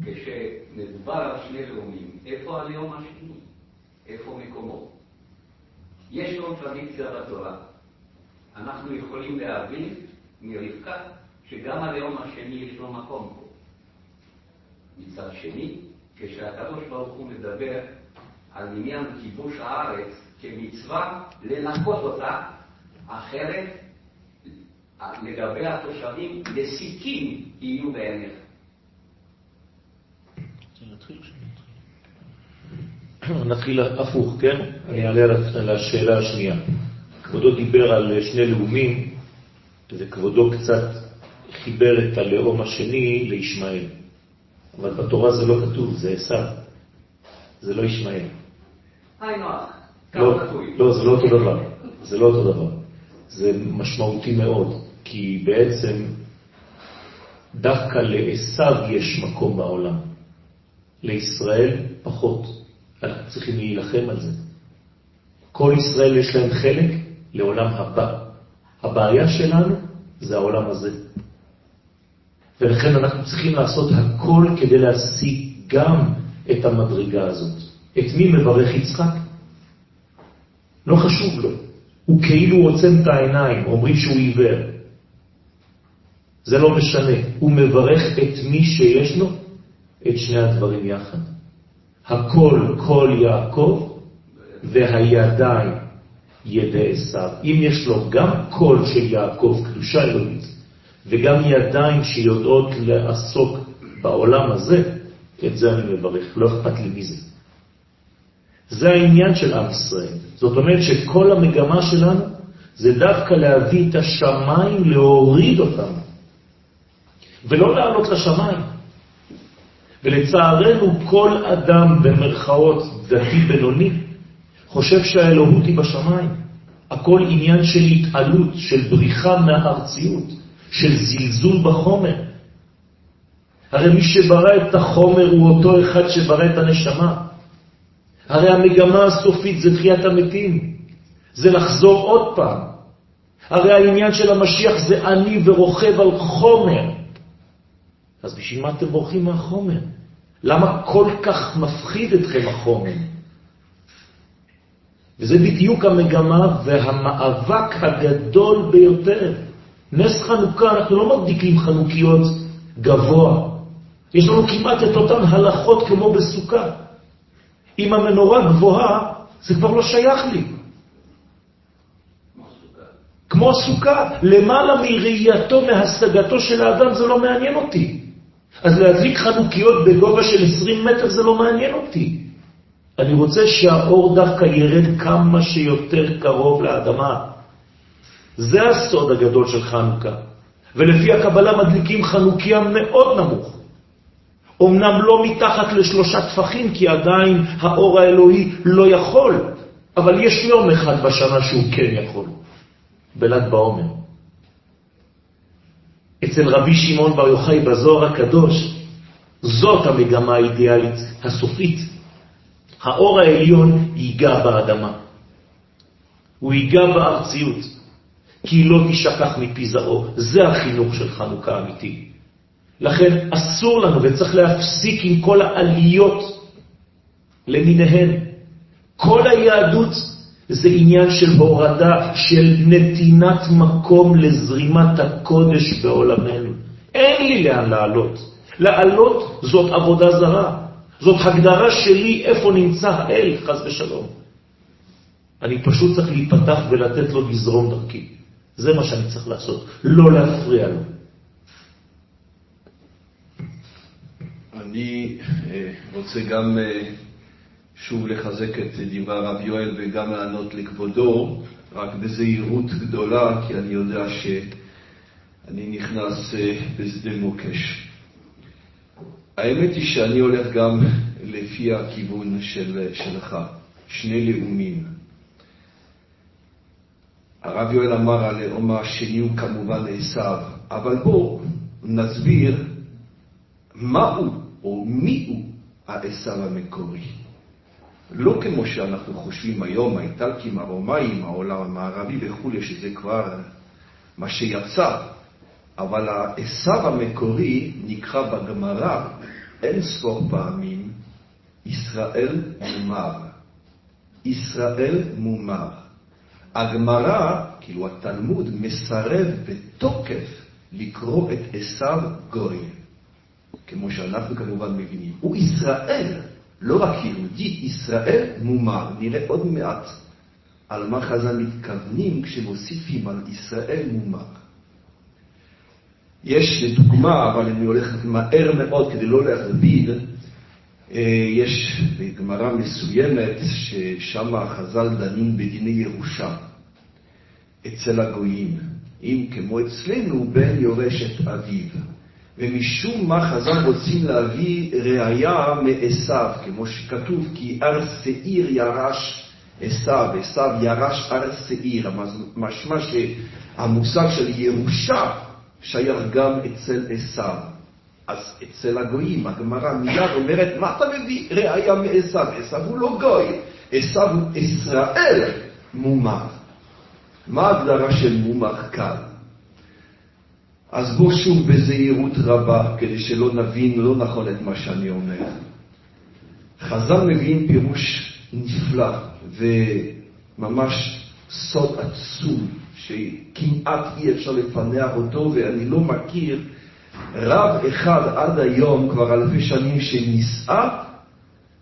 כשמדובר על שני לאומים, איפה הלאום השני? איפה מקומו? יש קונטרדיקציה בתורה. אנחנו יכולים להבין מרבקה שגם הלאום השני יש לו מקום. מצד שני, כשהקדוש ברוך הוא מדבר על עניין כיבוש הארץ כמצווה לנקות אותה, אחרת לגבי התושבים מסיקים יהיו בעיניך.
נתחיל הפוך, כן? אני אעלה על השאלה השנייה. כבודו דיבר על שני לאומים, וכבודו קצת חיבר את הלאום השני לישמעאל. אבל בתורה זה לא כתוב, זה עשיו, זה לא ישמעאל. לא, לא, זה לא אותו דבר. זה לא אותו דבר. זה משמעותי מאוד, כי בעצם דווקא לעשיו יש מקום בעולם. לישראל פחות. אנחנו צריכים להילחם על זה. כל ישראל יש להם חלק לעולם הבא. הבעיה שלנו זה העולם הזה. ולכן אנחנו צריכים לעשות הכל כדי להשיג גם את המדרגה הזאת. את מי מברך יצחק? לא חשוב לו. הוא כאילו עוצם את העיניים, אומרים שהוא עיוור. זה לא משנה. הוא מברך את מי שיש לו את שני הדברים יחד. הכל כל יעקב והידיים ידי עשיו. אם יש לו גם קול של יעקב, קדושה אלוהית, וגם ידיים שיודעות לעסוק בעולם הזה, את זה אני מברך, לא אכפת לי מזה. זה העניין של עם ישראל. זאת אומרת שכל המגמה שלנו זה דווקא להביא את השמיים, להוריד אותם, ולא לעלות לשמיים. ולצערנו כל אדם במרכאות דתי בינוני חושב שהאלוהות היא בשמיים. הכל עניין של התעלות, של בריחה מהארציות, של זלזול בחומר. הרי מי שברא את החומר הוא אותו אחד שברא את הנשמה. הרי המגמה הסופית זה תחיית המתים, זה לחזור עוד פעם. הרי העניין של המשיח זה אני ורוכב על חומר. אז בשביל מה אתם בורחים מהחומר? למה כל כך מפחיד אתכם החומר? וזה בדיוק המגמה והמאבק הגדול ביותר. נס חנוכה, אנחנו לא מדליקים חנוכיות גבוה. יש לנו כמעט את אותן הלכות כמו בסוכה. אם המנורה גבוהה, זה כבר לא שייך לי. כמו הסוכה, למעלה מראייתו, מהשגתו של האדם, זה לא מעניין אותי. אז להדליק חנוכיות בגובה של 20 מטר זה לא מעניין אותי. אני רוצה שהאור דווקא ירד כמה שיותר קרוב לאדמה. זה הסוד הגדול של חנוכה. ולפי הקבלה מדליקים חנוכיה מאוד נמוך. אמנם לא מתחת לשלושה טפחים, כי עדיין האור האלוהי לא יכול, אבל יש יום אחד בשנה שהוא כן יכול, בל"ג בעומר. אצל רבי שמעון בר יוחאי בזוהר הקדוש, זאת המגמה האידיאלית הסופית. האור העליון ייגע באדמה. הוא ייגע בארציות, כי לא תשכח מפי זרעו. זה החינוך של חנוכה אמיתי. לכן אסור לנו וצריך להפסיק עם כל העליות למיניהן. כל היהדות זה עניין של הורדה, של נתינת מקום לזרימת הקודש בעולמנו. אין לי לאן לעלות. לעלות זאת עבודה זרה. זאת הגדרה שלי איפה נמצא האל, חז ושלום. אני פשוט צריך להיפתח ולתת לו לזרום דרכי. זה מה שאני צריך לעשות, לא להפריע לו.
אני אה, רוצה גם אה, שוב לחזק את דברי הרב יואל וגם לענות לכבודו, רק בזהירות גדולה, כי אני יודע שאני נכנס אה, בשדה מוקש. האמת היא שאני הולך גם לפי הכיוון של, שלך, שני לאומים. הרב יואל אמר הלאום השני הוא כמובן עשיו, אבל בואו נסביר מהו או מי הוא העשיו המקורי. לא כמו שאנחנו חושבים היום, האיטלקים, הרומאים, העולם המערבי וכולי, שזה כבר מה שיצא, אבל העשיו המקורי נקרא בגמרא אין ספור פעמים ישראל מומר. ישראל מומר. הגמרא, כאילו התלמוד, מסרב בתוקף לקרוא את עשיו גוי, כמו שאנחנו כמובן מבינים. הוא ישראל, לא רק יהודי, ישראל מומר. נראה עוד מעט על מה חז"ל מתכוונים כשמוסיפים על ישראל מומר. יש לדוגמה, אבל אני הולך מהר מאוד כדי לא להכביד, יש בגמרא מסוימת ששם החז"ל דנים בדיני ירושה אצל הגויים, אם כמו אצלנו בן יורש את אביו. ומשום מה חז"ל רוצים להביא ראייה מעשיו, כמו שכתוב, כי הר שעיר ירש עשיו, עשיו ירש הר שעיר, משמע שהמושג של ירושה שייך גם אצל עשיו. אז אצל הגויים, הגמרא מיד אומרת, מה אתה מביא ראייה מעשיו? עשיו הוא לא גוי, עשיו הוא ישראל מומר. מה ההגדרה של מומר כאן? אז בואו שוב בזהירות רבה, כדי שלא נבין לא נכון את מה שאני אומר. חז"ל מביאים פירוש נפלא וממש סוד עצום, שכמעט אי אפשר לפנח אותו, ואני לא מכיר רב אחד עד היום, כבר אלפי שנים, שניסה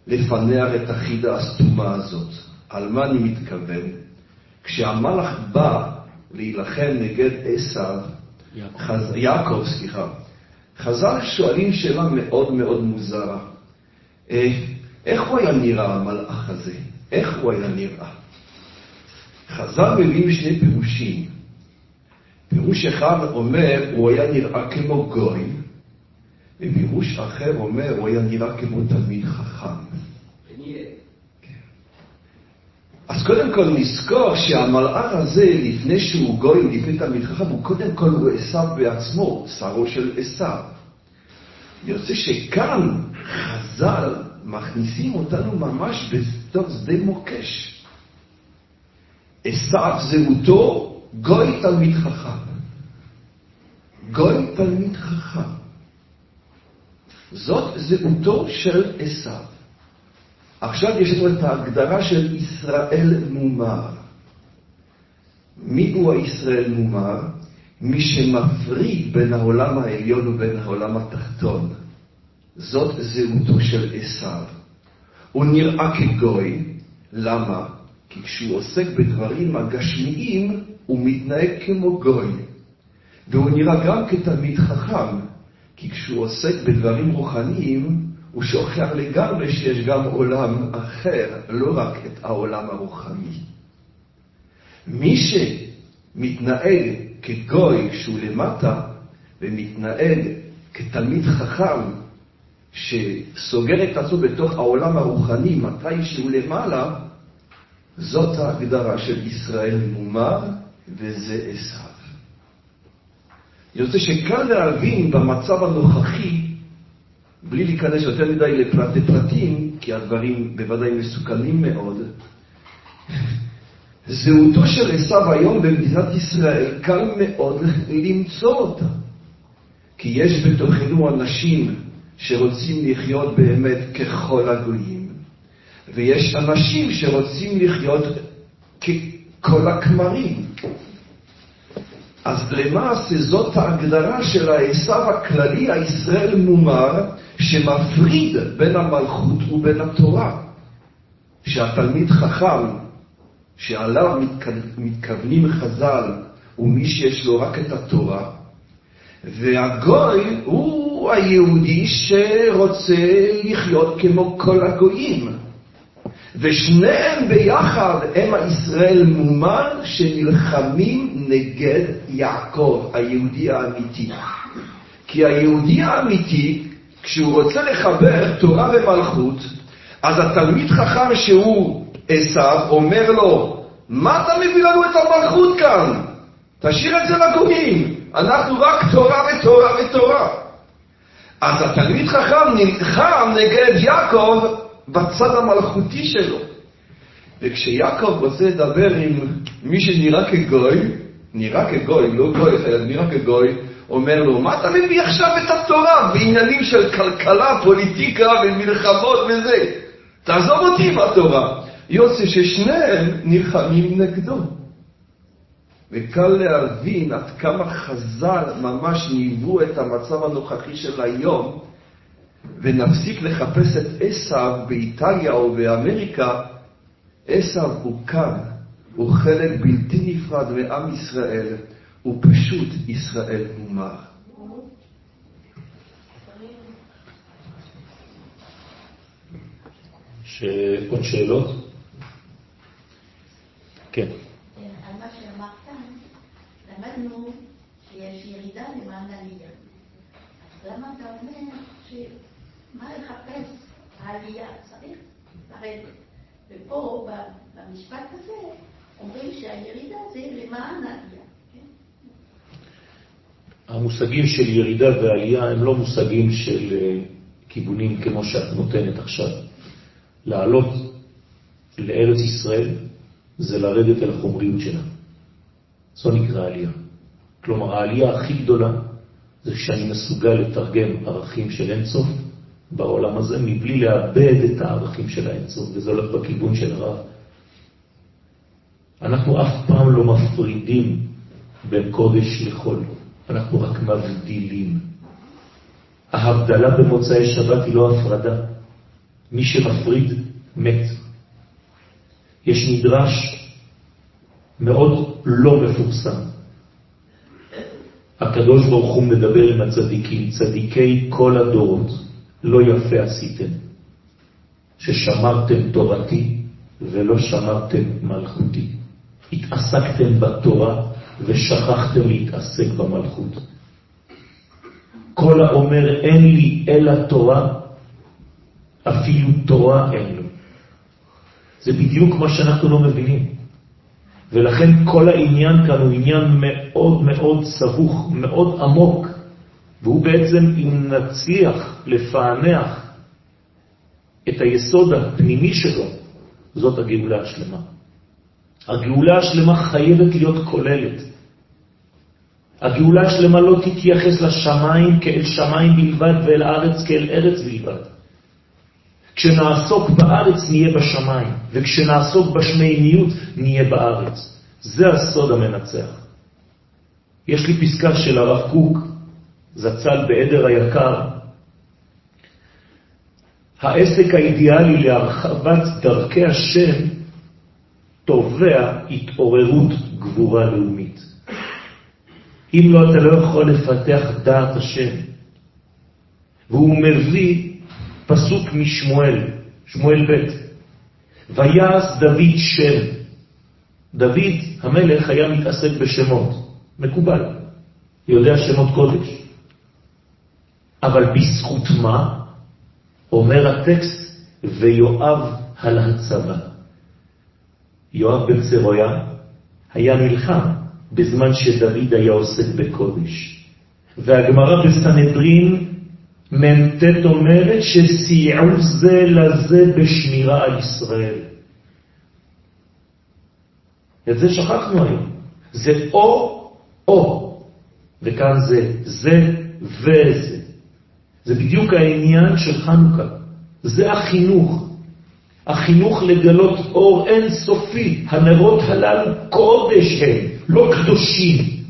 לפנח את החידה הסתומה הזאת. על מה אני מתכוון? כשהמלאך בא להילחם נגד עשיו, יעקב. חז... יעקב, סליחה, חז"ל שואלים שאלה מאוד מאוד מוזרה. אה, איך הוא היה נראה המלאך הזה? איך הוא היה נראה? חז"ל מביאים שני פירושים. פירוש אחד אומר, הוא היה נראה כמו גוי, ופירוש אחר אומר, הוא היה נראה כמו תלמיד חכם. אז קודם כל נזכור שהמלאך הזה, לפני שהוא גוי, לפני תלמיד חכם, הוא קודם כל הוא עשיו בעצמו, שרו של עשיו. רוצה שכאן חז"ל מכניסים אותנו ממש בתוך שדה מוקש. עשיו זהותו גוי תלמיד חכם. גוי תלמיד חכם. זאת זהותו של עשיו. עכשיו יש לנו את ההגדרה של ישראל מומר. מי הוא הישראל מומר? מי שמפריד בין העולם העליון ובין העולם התחתון. זאת זהותו של עשיו. הוא נראה כגוי, למה? כי כשהוא עוסק בדברים הגשמיים, הוא מתנהג כמו גוי. והוא נראה גם כתלמיד חכם, כי כשהוא עוסק בדברים רוחניים, הוא שוכח לגמרי שיש גם עולם אחר, לא רק את העולם הרוחני. מי שמתנהג כגוי כשהוא למטה, ומתנהג כתלמיד חכם, שסוגר את עצמו בתוך העולם הרוחני מתי שהוא למעלה, זאת ההגדרה של ישראל מומר, וזה עשיו. רוצה שקל להבין במצב הנוכחי, בלי להיכנס יותר מדי לפרטי פרטים, כי הדברים בוודאי מסוכנים מאוד, זהותו של עשיו היום במדינת ישראל, קל מאוד למצוא אותה. כי יש בתוכנו אנשים שרוצים לחיות באמת ככל הגויים, ויש אנשים שרוצים לחיות ככל הכמרים. אז למעשה זאת ההגדרה של העשיו הכללי, הישראל מומר, שמפריד בין המלכות ובין התורה. שהתלמיד חכם, שעליו מתכוונים חז"ל, הוא מי שיש לו רק את התורה, והגוי הוא היהודי שרוצה לחיות כמו כל הגויים. ושניהם ביחד הם הישראל מומר שנלחמים נגד יעקב, היהודי האמיתי. כי היהודי האמיתי, כשהוא רוצה לחבר תורה ומלכות, אז התלמיד חכם שהוא עשיו אומר לו, מה אתה מביא לנו את המלכות כאן? תשאיר את זה לגויים. אנחנו רק תורה ותורה ותורה. אז התלמיד חכם נלחם נגד יעקב בצד המלכותי שלו. וכשיעקב רוצה לדבר עם מי שנראה כגוי, נראה כגוי, לא גוי, אלא נראה כגוי, אומר לו, מה אתה מביא עכשיו את התורה בעניינים של כלכלה, פוליטיקה ומלחמות וזה? תעזוב אותי עם התורה. יוצא ששניהם נלחמים נגדו. וקל להבין עד כמה חז"ל ממש ניבאו את המצב הנוכחי של היום, ונפסיק לחפש את עשיו באיטליה או באמריקה, עשיו הוא כאן, הוא חלק בלתי נפרד מעם ישראל, הוא פשוט ישראל אומה.
עוד שאלות? כן.
על מה שאמרת, למדנו שיש ירידה למען עלייה. אז למה אתה אומר שמה לחפש העלייה? צריך לרדת. ופה, במשפט הזה, אומרים שהירידה זה למען עלייה. כן?
המושגים של ירידה ועלייה הם לא מושגים של אה, כיוונים כמו שאת נותנת עכשיו. לעלות לארץ ישראל זה לרדת אל החומריות שלה. זו נקרא עלייה. כלומר, העלייה הכי גדולה זה שאני מסוגל לתרגם ערכים של אינסוף בעולם הזה, מבלי לאבד את הערכים של האינסוף, וזה הולך בכיוון של הרב. אנחנו אף פעם לא מפרידים בין קודש לחול, אנחנו רק מבדילים. ההבדלה במוצאי שבת היא לא הפרדה. מי שמפריד, מת. יש מדרש מאוד לא מפורסם. הקדוש ברוך הוא מדבר עם הצדיקים, צדיקי כל הדורות, לא יפה עשיתם, ששמרתם תורתי ולא שמרתם מלכותי. התעסקתם בתורה ושכחתם להתעסק במלכות. כל האומר אין לי אלא תורה, אפילו תורה אין לו. זה בדיוק מה שאנחנו לא מבינים. ולכן כל העניין כאן הוא עניין מאוד מאוד סבוך, מאוד עמוק, והוא בעצם, אם נצליח לפענח את היסוד הפנימי שלו, זאת הגאולה השלמה. הגאולה השלמה חייבת להיות כוללת. הגאולה השלמה לא תתייחס לשמיים כאל שמיים בלבד ואל הארץ כאל ארץ בלבד. כשנעסוק בארץ נהיה בשמיים, וכשנעסוק בשמימיות נהיה בארץ. זה הסוד המנצח. יש לי פסקה של הרב קוק, זצ"ל בעדר היקר. העסק האידיאלי להרחבת דרכי השם תובע התעוררות גבורה לאומית. אם לא, אתה לא יכול לפתח דעת השם. והוא מביא פסוק משמואל, שמואל ב', ויעש דוד שם. דוד המלך היה מתעסק בשמות, מקובל, יודע שמות קודש. אבל בזכות מה? אומר הטקסט, ויואב על הצבא. יואב בן צרויה היה נלחם בזמן שדוד היה עוסק בקודש. והגמרא בסנהדרין מ"ט אומרת שסייעו זה לזה בשמירה על ישראל. את זה שכחנו היום. זה או-או, וכאן זה זה וזה. זה בדיוק העניין של חנוכה. זה החינוך. החינוך לגלות אור אין סופי. הנרות הללו קודש הם, לא קדושים.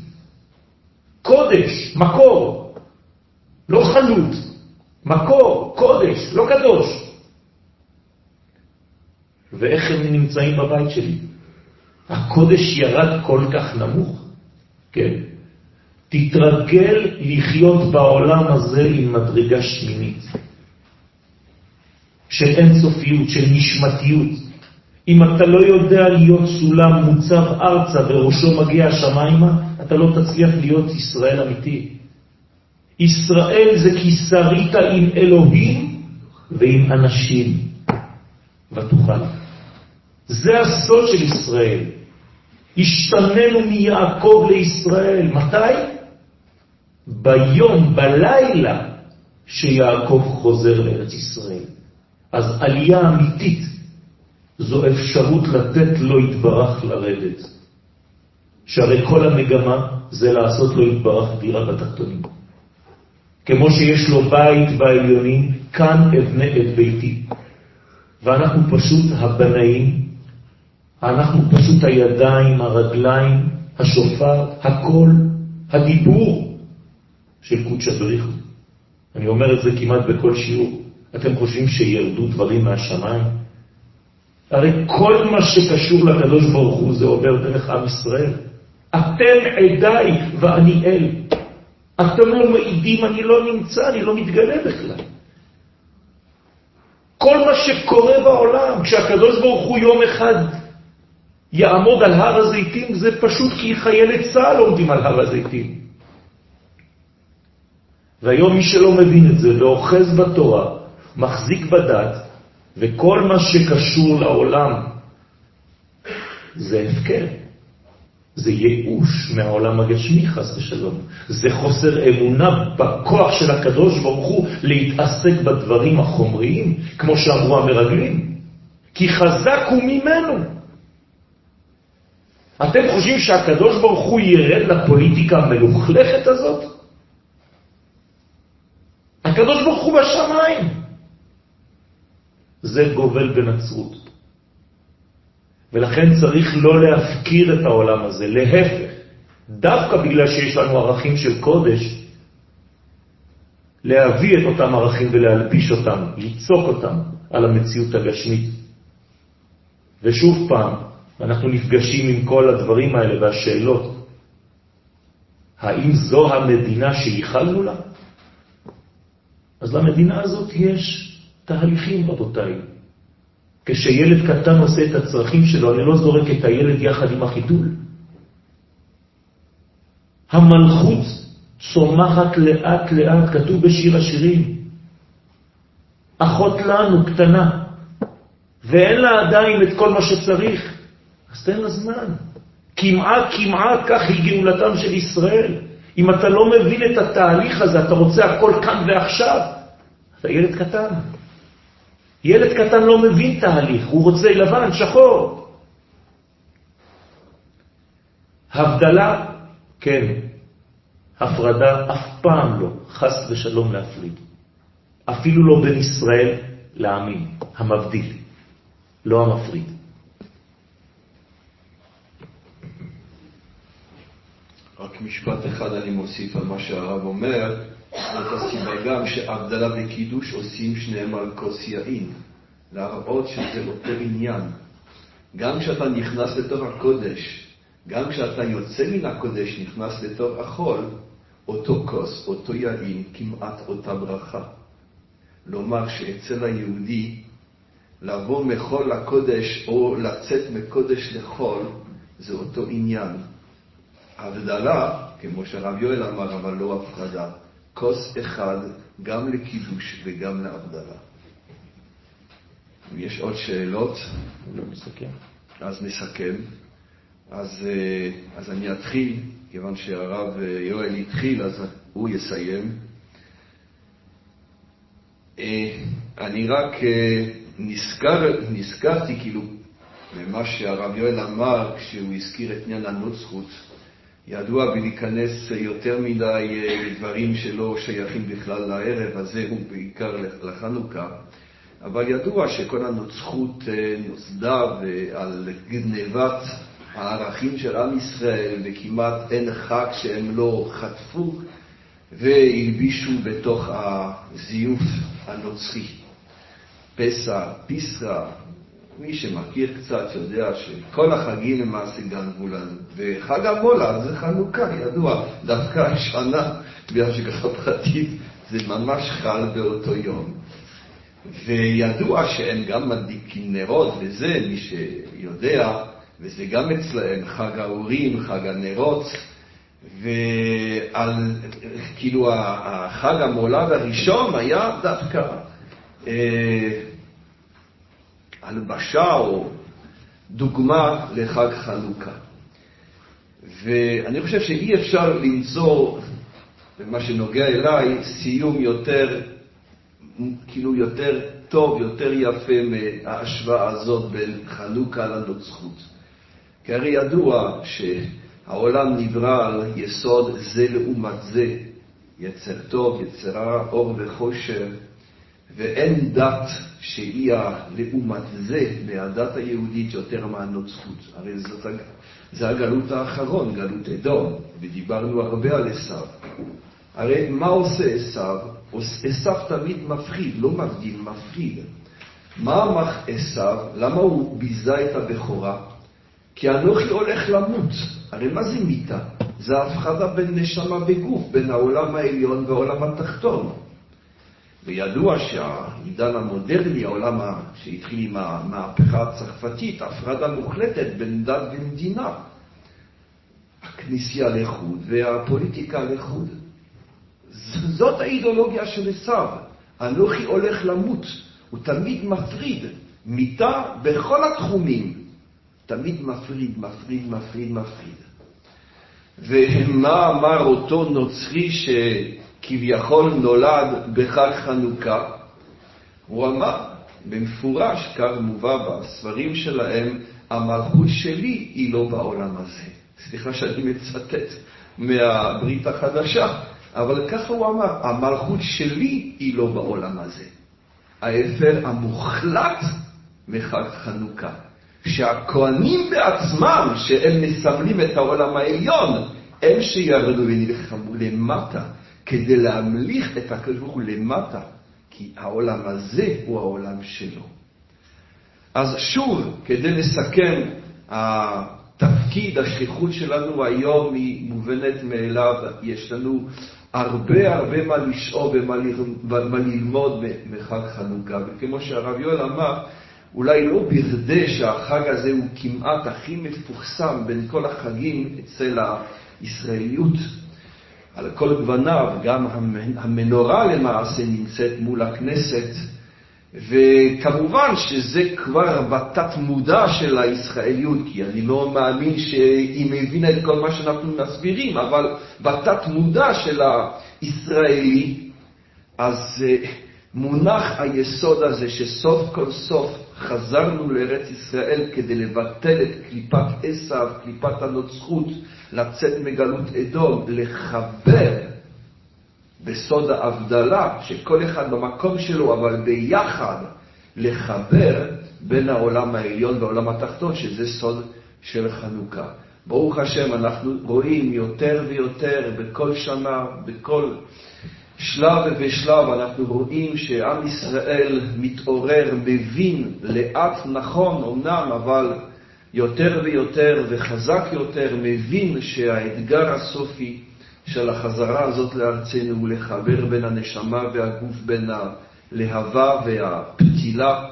קודש, מקור, לא חנות. מקור, קודש, לא קדוש. ואיך הם נמצאים בבית שלי? הקודש ירד כל כך נמוך? כן. תתרגל לחיות בעולם הזה עם מדרגה שמינית, של אינסופיות, של נשמתיות. אם אתה לא יודע להיות סולם מוצב ארצה וראשו מגיע השמיימה, אתה לא תצליח להיות ישראל אמיתי. ישראל זה כי שרית עם אלוהים ועם אנשים, ותוכל. זה הסוד של ישראל. השתננו מיעקב לישראל. מתי? ביום, בלילה, שיעקב חוזר לארץ ישראל. אז עלייה אמיתית זו אפשרות לתת לו יתברך לרדת. שהרי כל המגמה זה לעשות לו יתברך דירה בתחתונים. כמו שיש לו בית בעליונים, כאן אבנה את ביתי. ואנחנו פשוט הבנאים, אנחנו פשוט הידיים, הרגליים, השופר, הכל, הדיבור של קודשא בריחו. אני אומר את זה כמעט בכל שיעור. אתם חושבים שירדו דברים מהשמיים? הרי כל מה שקשור לקדוש ברוך הוא זה עובר דרך עם ישראל. אתם עדיי ואני אל. אתם לא מעידים, אני לא נמצא, אני לא מתגלה בכלל. כל מה שקורה בעולם, כשהקדוש ברוך הוא יום אחד יעמוד על הר הזיתים, זה פשוט כי חיילי צה"ל עומדים על הר הזיתים. והיום מי שלא מבין את זה ואוחז בתורה, מחזיק בדת, וכל מה שקשור לעולם זה הפקר. זה ייאוש מהעולם הגשמי, חס ושלום. זה חוסר אמונה בכוח של הקדוש ברוך הוא להתעסק בדברים החומריים, כמו שאמרו המרגלים. כי חזק הוא ממנו. אתם חושבים שהקדוש ברוך הוא ירד לפוליטיקה המלוכלכת הזאת? הקדוש ברוך הוא בשמיים. זה גובל בנצרות. ולכן צריך לא להפקיר את העולם הזה, להפך, דווקא בגלל שיש לנו ערכים של קודש, להביא את אותם ערכים ולהלביש אותם, ליצוק אותם על המציאות הגשמית. ושוב פעם, אנחנו נפגשים עם כל הדברים האלה והשאלות. האם זו המדינה שייחלנו לה? אז למדינה הזאת יש תהליכים, רבותיי. כשילד קטן עושה את הצרכים שלו, אני לא זורק את הילד יחד עם החיתול. המלכות צומחת לאט לאט, כתוב בשיר השירים. אחות לנו, קטנה, ואין לה עדיין את כל מה שצריך, אז תן לה זמן. כמעט כמעט כך היא גאולתם של ישראל. אם אתה לא מבין את התהליך הזה, אתה רוצה הכל כאן ועכשיו, אתה ילד קטן. ילד קטן לא מבין תהליך, הוא רוצה לבן, שחור. הבדלה, כן. הפרדה, אף פעם לא, חס ושלום להפריד. אפילו לא בין ישראל לעמים, המבדיל, לא המפריד.
רק משפט אחד אני מוסיף על מה שהרב אומר. זאת הסיבה גם שהבדלה וקידוש עושים שניהם על כוס יין, להראות שזה אותו עניין. גם כשאתה נכנס לתוך הקודש, גם כשאתה יוצא מן הקודש, נכנס לתוך החול, אותו כוס, אותו יין, כמעט אותה ברכה. לומר שאצל היהודי, לבוא מחול לקודש או לצאת מקודש לחול, זה אותו עניין. הבדלה, כמו שהרב יואל אמר, אבל לא הפרדה. כוס אחד גם לקידוש וגם להבדלה. יש עוד שאלות,
לא מסכם.
אז נסכם. אז, אה, אז אני אתחיל, כיוון שהרב אה, יואל התחיל, אז הוא יסיים. אה, אני רק נזכר, נזכרתי כאילו ממה שהרב יואל אמר כשהוא הזכיר את עניין הנוצחות. ידוע בלהיכנס יותר מדי לדברים אה, שלא שייכים בכלל לערב הזה, ובעיקר לחנוכה, אבל ידוע שכל הנוצחות אה, נוסדה על גנבת הערכים של עם ישראל, וכמעט אין חג שהם לא חטפו והלבישו בתוך הזיוף הנוצרי. פסח, פיסרא, מי שמכיר קצת יודע שכל החגים למעשה גנבו לנו, וחג המולד זה חנוכה, ידוע, דווקא השנה, בהשגחה פרטית, זה ממש חל באותו יום. וידוע שהם גם מדליקים נרות, וזה מי שיודע, וזה גם אצלהם חג האורים, חג הנרות, ועל, כאילו החג המולד הראשון היה דווקא אה, הלבשה או דוגמה לחג חנוכה. ואני חושב שאי אפשר למצוא, במה שנוגע אליי, סיום יותר, כאילו יותר טוב, יותר יפה מההשוואה הזאת בין חנוכה לנוצחות. כי הרי ידוע שהעולם נברא על יסוד זה לעומת זה, יצר טוב, יצר רע, אור וחושר, ואין דת שהיא לעומת זה מהדת היהודית יותר מהנוצחות. הרי זאת, זה הגלות האחרון, גלות אדום, ודיברנו הרבה על עשיו. הרי מה עושה עשיו? עשיו תמיד מפחיד, לא מבדיל, מפחיד. מה אמר עשיו? למה הוא ביזה את הבכורה? כי אנוכי הולך למות. הרי מה זה מיתה? זה ההפחדה בין נשמה וגוף, בין העולם העליון והעולם התחתון. וידוע שהעידן המודרני, העולם שהתחיל עם המהפכה הצרפתית, הפרדה מוחלטת בין דת ומדינה. הכנסייה לחוד והפוליטיקה לחוד. זאת האידיאולוגיה של עשיו. אנוכי הולך למות. הוא תמיד מפריד. מיתה בכל התחומים. תמיד מפריד, מפריד, מפריד, מפריד. ומה אמר אותו נוצרי שכביכול נולד בחג חנוכה? הוא אמר במפורש, כך מובא בספרים שלהם, המלכות שלי היא לא בעולם הזה. סליחה שאני מצטט מהברית החדשה, אבל ככה הוא אמר, המלכות שלי היא לא בעולם הזה. ההפר המוחלט מחג חנוכה. שהכהנים בעצמם, שהם מסמלים את העולם העליון, הם שירדו ונלחמו למטה, כדי להמליך את הקדוש ברוך הוא למטה, כי העולם הזה הוא העולם שלו. אז שוב, כדי לסכם, התפקיד, השליחות שלנו היום היא מובנת מאליו, יש לנו הרבה הרבה מה לשאול ומה ללמוד מחג חנוכה, וכמו שהרב יואל אמר, אולי לא בכדי שהחג הזה הוא כמעט הכי מפורסם בין כל החגים אצל הישראליות. על כל גווניו, גם המנורה למעשה נמצאת מול הכנסת, וכמובן שזה כבר בתת מודע של הישראליות, כי אני לא מאמין שהיא מבינה את כל מה שאנחנו מסבירים, אבל בתת מודע של הישראלי, אז אה, מונח היסוד הזה שסוף כל סוף חזרנו לארץ ישראל כדי לבטל את קליפת עשיו, קליפת הנוצחות, לצאת מגלות אדום, לחבר בסוד ההבדלה, שכל אחד במקום שלו, אבל ביחד לחבר בין העולם העליון והעולם התחתון, שזה סוד של חנוכה. ברוך השם, אנחנו רואים יותר ויותר בכל שנה, בכל שלב ושלב אנחנו רואים שעם ישראל מתעורר, מבין, לאט נכון אמנם, אבל יותר ויותר וחזק יותר, מבין שהאתגר הסופי של החזרה הזאת לארצנו הוא לחבר בין הנשמה והגוף, בין הלהבה והפתילה,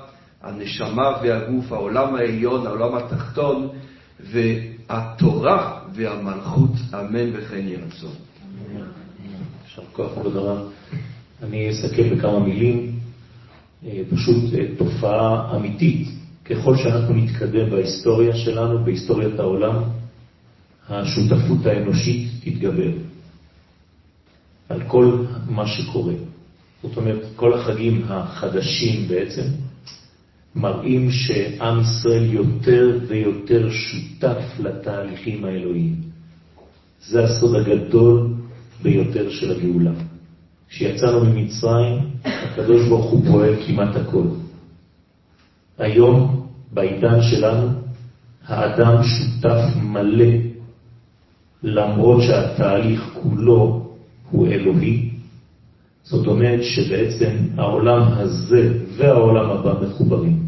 הנשמה והגוף, העולם העליון, העולם התחתון, והתורה והמלכות, אמן וכן יהיה רצון.
יישר כוח כבוד הרב. אני אסכם בכמה מילים, אה, פשוט אה, תופעה אמיתית. ככל שאנחנו נתקדם בהיסטוריה שלנו, בהיסטוריית העולם, השותפות האנושית תתגבר על כל מה שקורה. זאת אומרת, כל החגים החדשים בעצם מראים שעם ישראל יותר ויותר שותף לתהליכים האלוהיים. זה הסוד הגדול ביותר של הגאולה. כשיצאנו ממצרים, הקדוש ברוך הוא פועל כמעט הכל. היום, בעידן שלנו, האדם שותף מלא, למרות שהתהליך כולו הוא אלוהי. זאת אומרת שבעצם העולם הזה והעולם הבא מחוברים.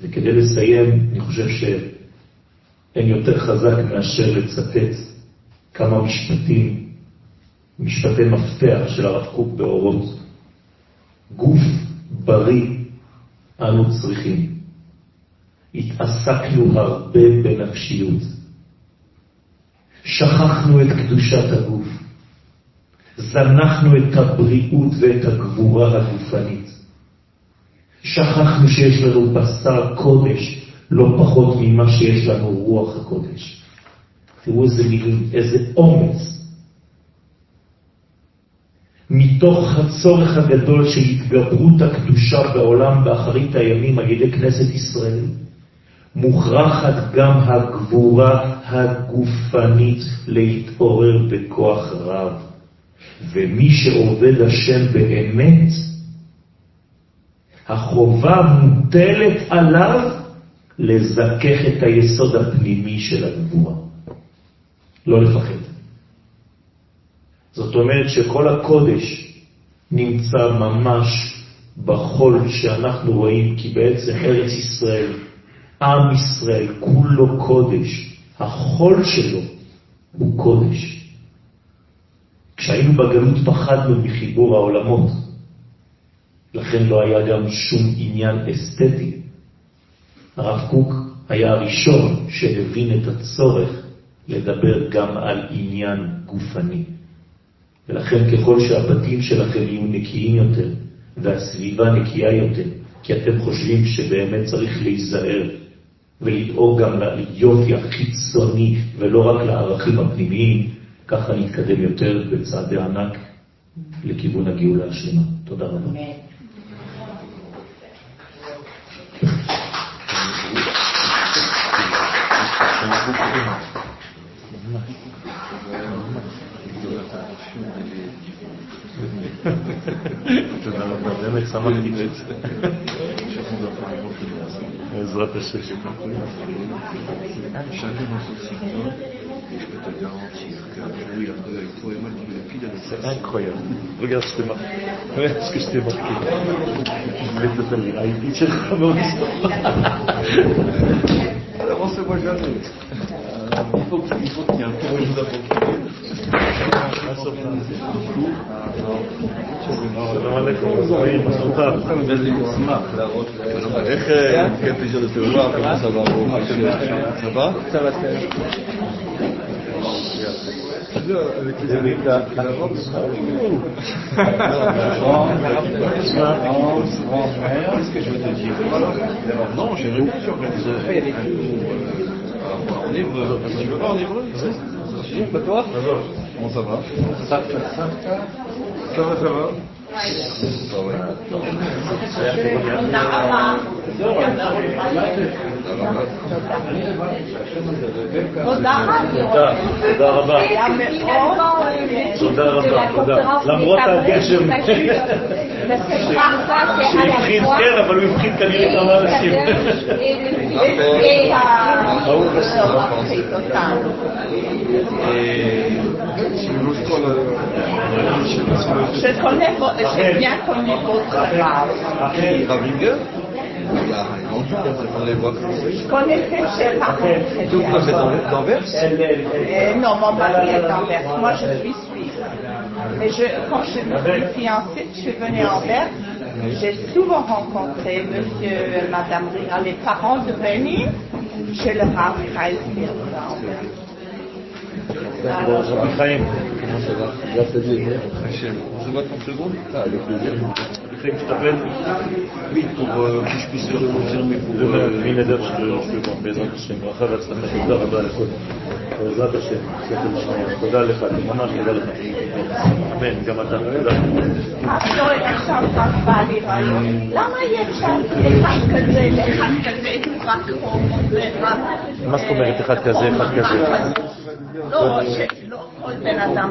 וכדי לסיים, אני חושב שאין יותר חזק מאשר לצטט כמה משפטים משפטי מפתח של הרב קוק באורות. גוף בריא אנו צריכים. התעסקנו הרבה בנפשיות. שכחנו את קדושת הגוף. זנחנו את הבריאות ואת הגבורה הגופנית. שכחנו שיש לנו בשר קודש לא פחות ממה שיש לנו רוח הקודש. תראו איזה מילים, איזה אומץ. מתוך הצורך הגדול של התגברות הקדושה בעולם באחרית הימים על ידי כנסת ישראל, מוכרחת גם הגבורה הגופנית להתעורר בכוח רב. ומי שעובד השם באמת, החובה מוטלת עליו לזכך את היסוד הפנימי של הגבורה. לא לפחד. זאת אומרת שכל הקודש נמצא ממש בחול שאנחנו רואים, כי בעצם ארץ ישראל, עם ישראל, כולו קודש. החול שלו הוא קודש. כשהיינו בגלות פחדנו מחיבור העולמות, לכן לא היה גם שום עניין אסתטי. הרב קוק היה הראשון שהבין את הצורך לדבר גם על עניין גופני. ולכן ככל שהבתים שלכם יהיו נקיים יותר והסביבה נקייה יותר, כי אתם חושבים שבאמת צריך להיזהר ולדאוג גם ליופי החיצוני ולא רק לערכים הפנימיים, ככה נתקדם יותר בצעדי ענק לכיוון הגאולה השלמה. תודה רבה. תודה רבה, באמת שמחתי. בעזרת השם. C'est incroyable. Regarde ce que je t'ai marqué. Regarde ce que je t'ai marqué. Je vais te donner un picture comme on dit.
Alors on se voit jamais. il faut qu'il faut qu'il y ait un cours approprié. Quel plaisir de te voir, comment ça va Ça va Ça va très bien. Avec les je Non, j'ai tu veux pas en hébreu Pas toi. Comment ça va Ça va, ça va. Ah ouais.
תודה, רבה. תודה רבה, תודה. למרות הגשם שהבחין, כן, אבל הוא הבחין כנראה כמה אנשים.
Je connais, vo- j'ai bien connu
on les voit.
Je connais ses parents.
Donc vous êtes d'Anvers
Non, mon mari est d'Anvers. Moi, je suis suisse. Mais je, quand je me suis fiancée, je suis venue à Anvers. J'ai souvent rencontré monsieur et madame Rira, les parents de René. Je leur ai trahi à Anvers.
Bonjour, Raphaël.
Comment ça va? Merci de. On se voit 30 secondes? Ah, avec plaisir.
חיים, תשתפל.
Oui, pour euh, que je puisse le confirmer pour...
זה
euh,
מן הדרך שלו, בעזרת השם, ברכה והצלחה, תודה רבה לכל. בעזרת השם. תודה לך, ממש תודה לך. אמן, גם אתה, תודה.
עכשיו עכשיו רק בא לי רעיון. למה אי אפשר אחד כזה, לאחד כזה, רק ורק...
מה זאת אומרת אחד כזה, אחד כזה?
לא, שלא כל בן אדם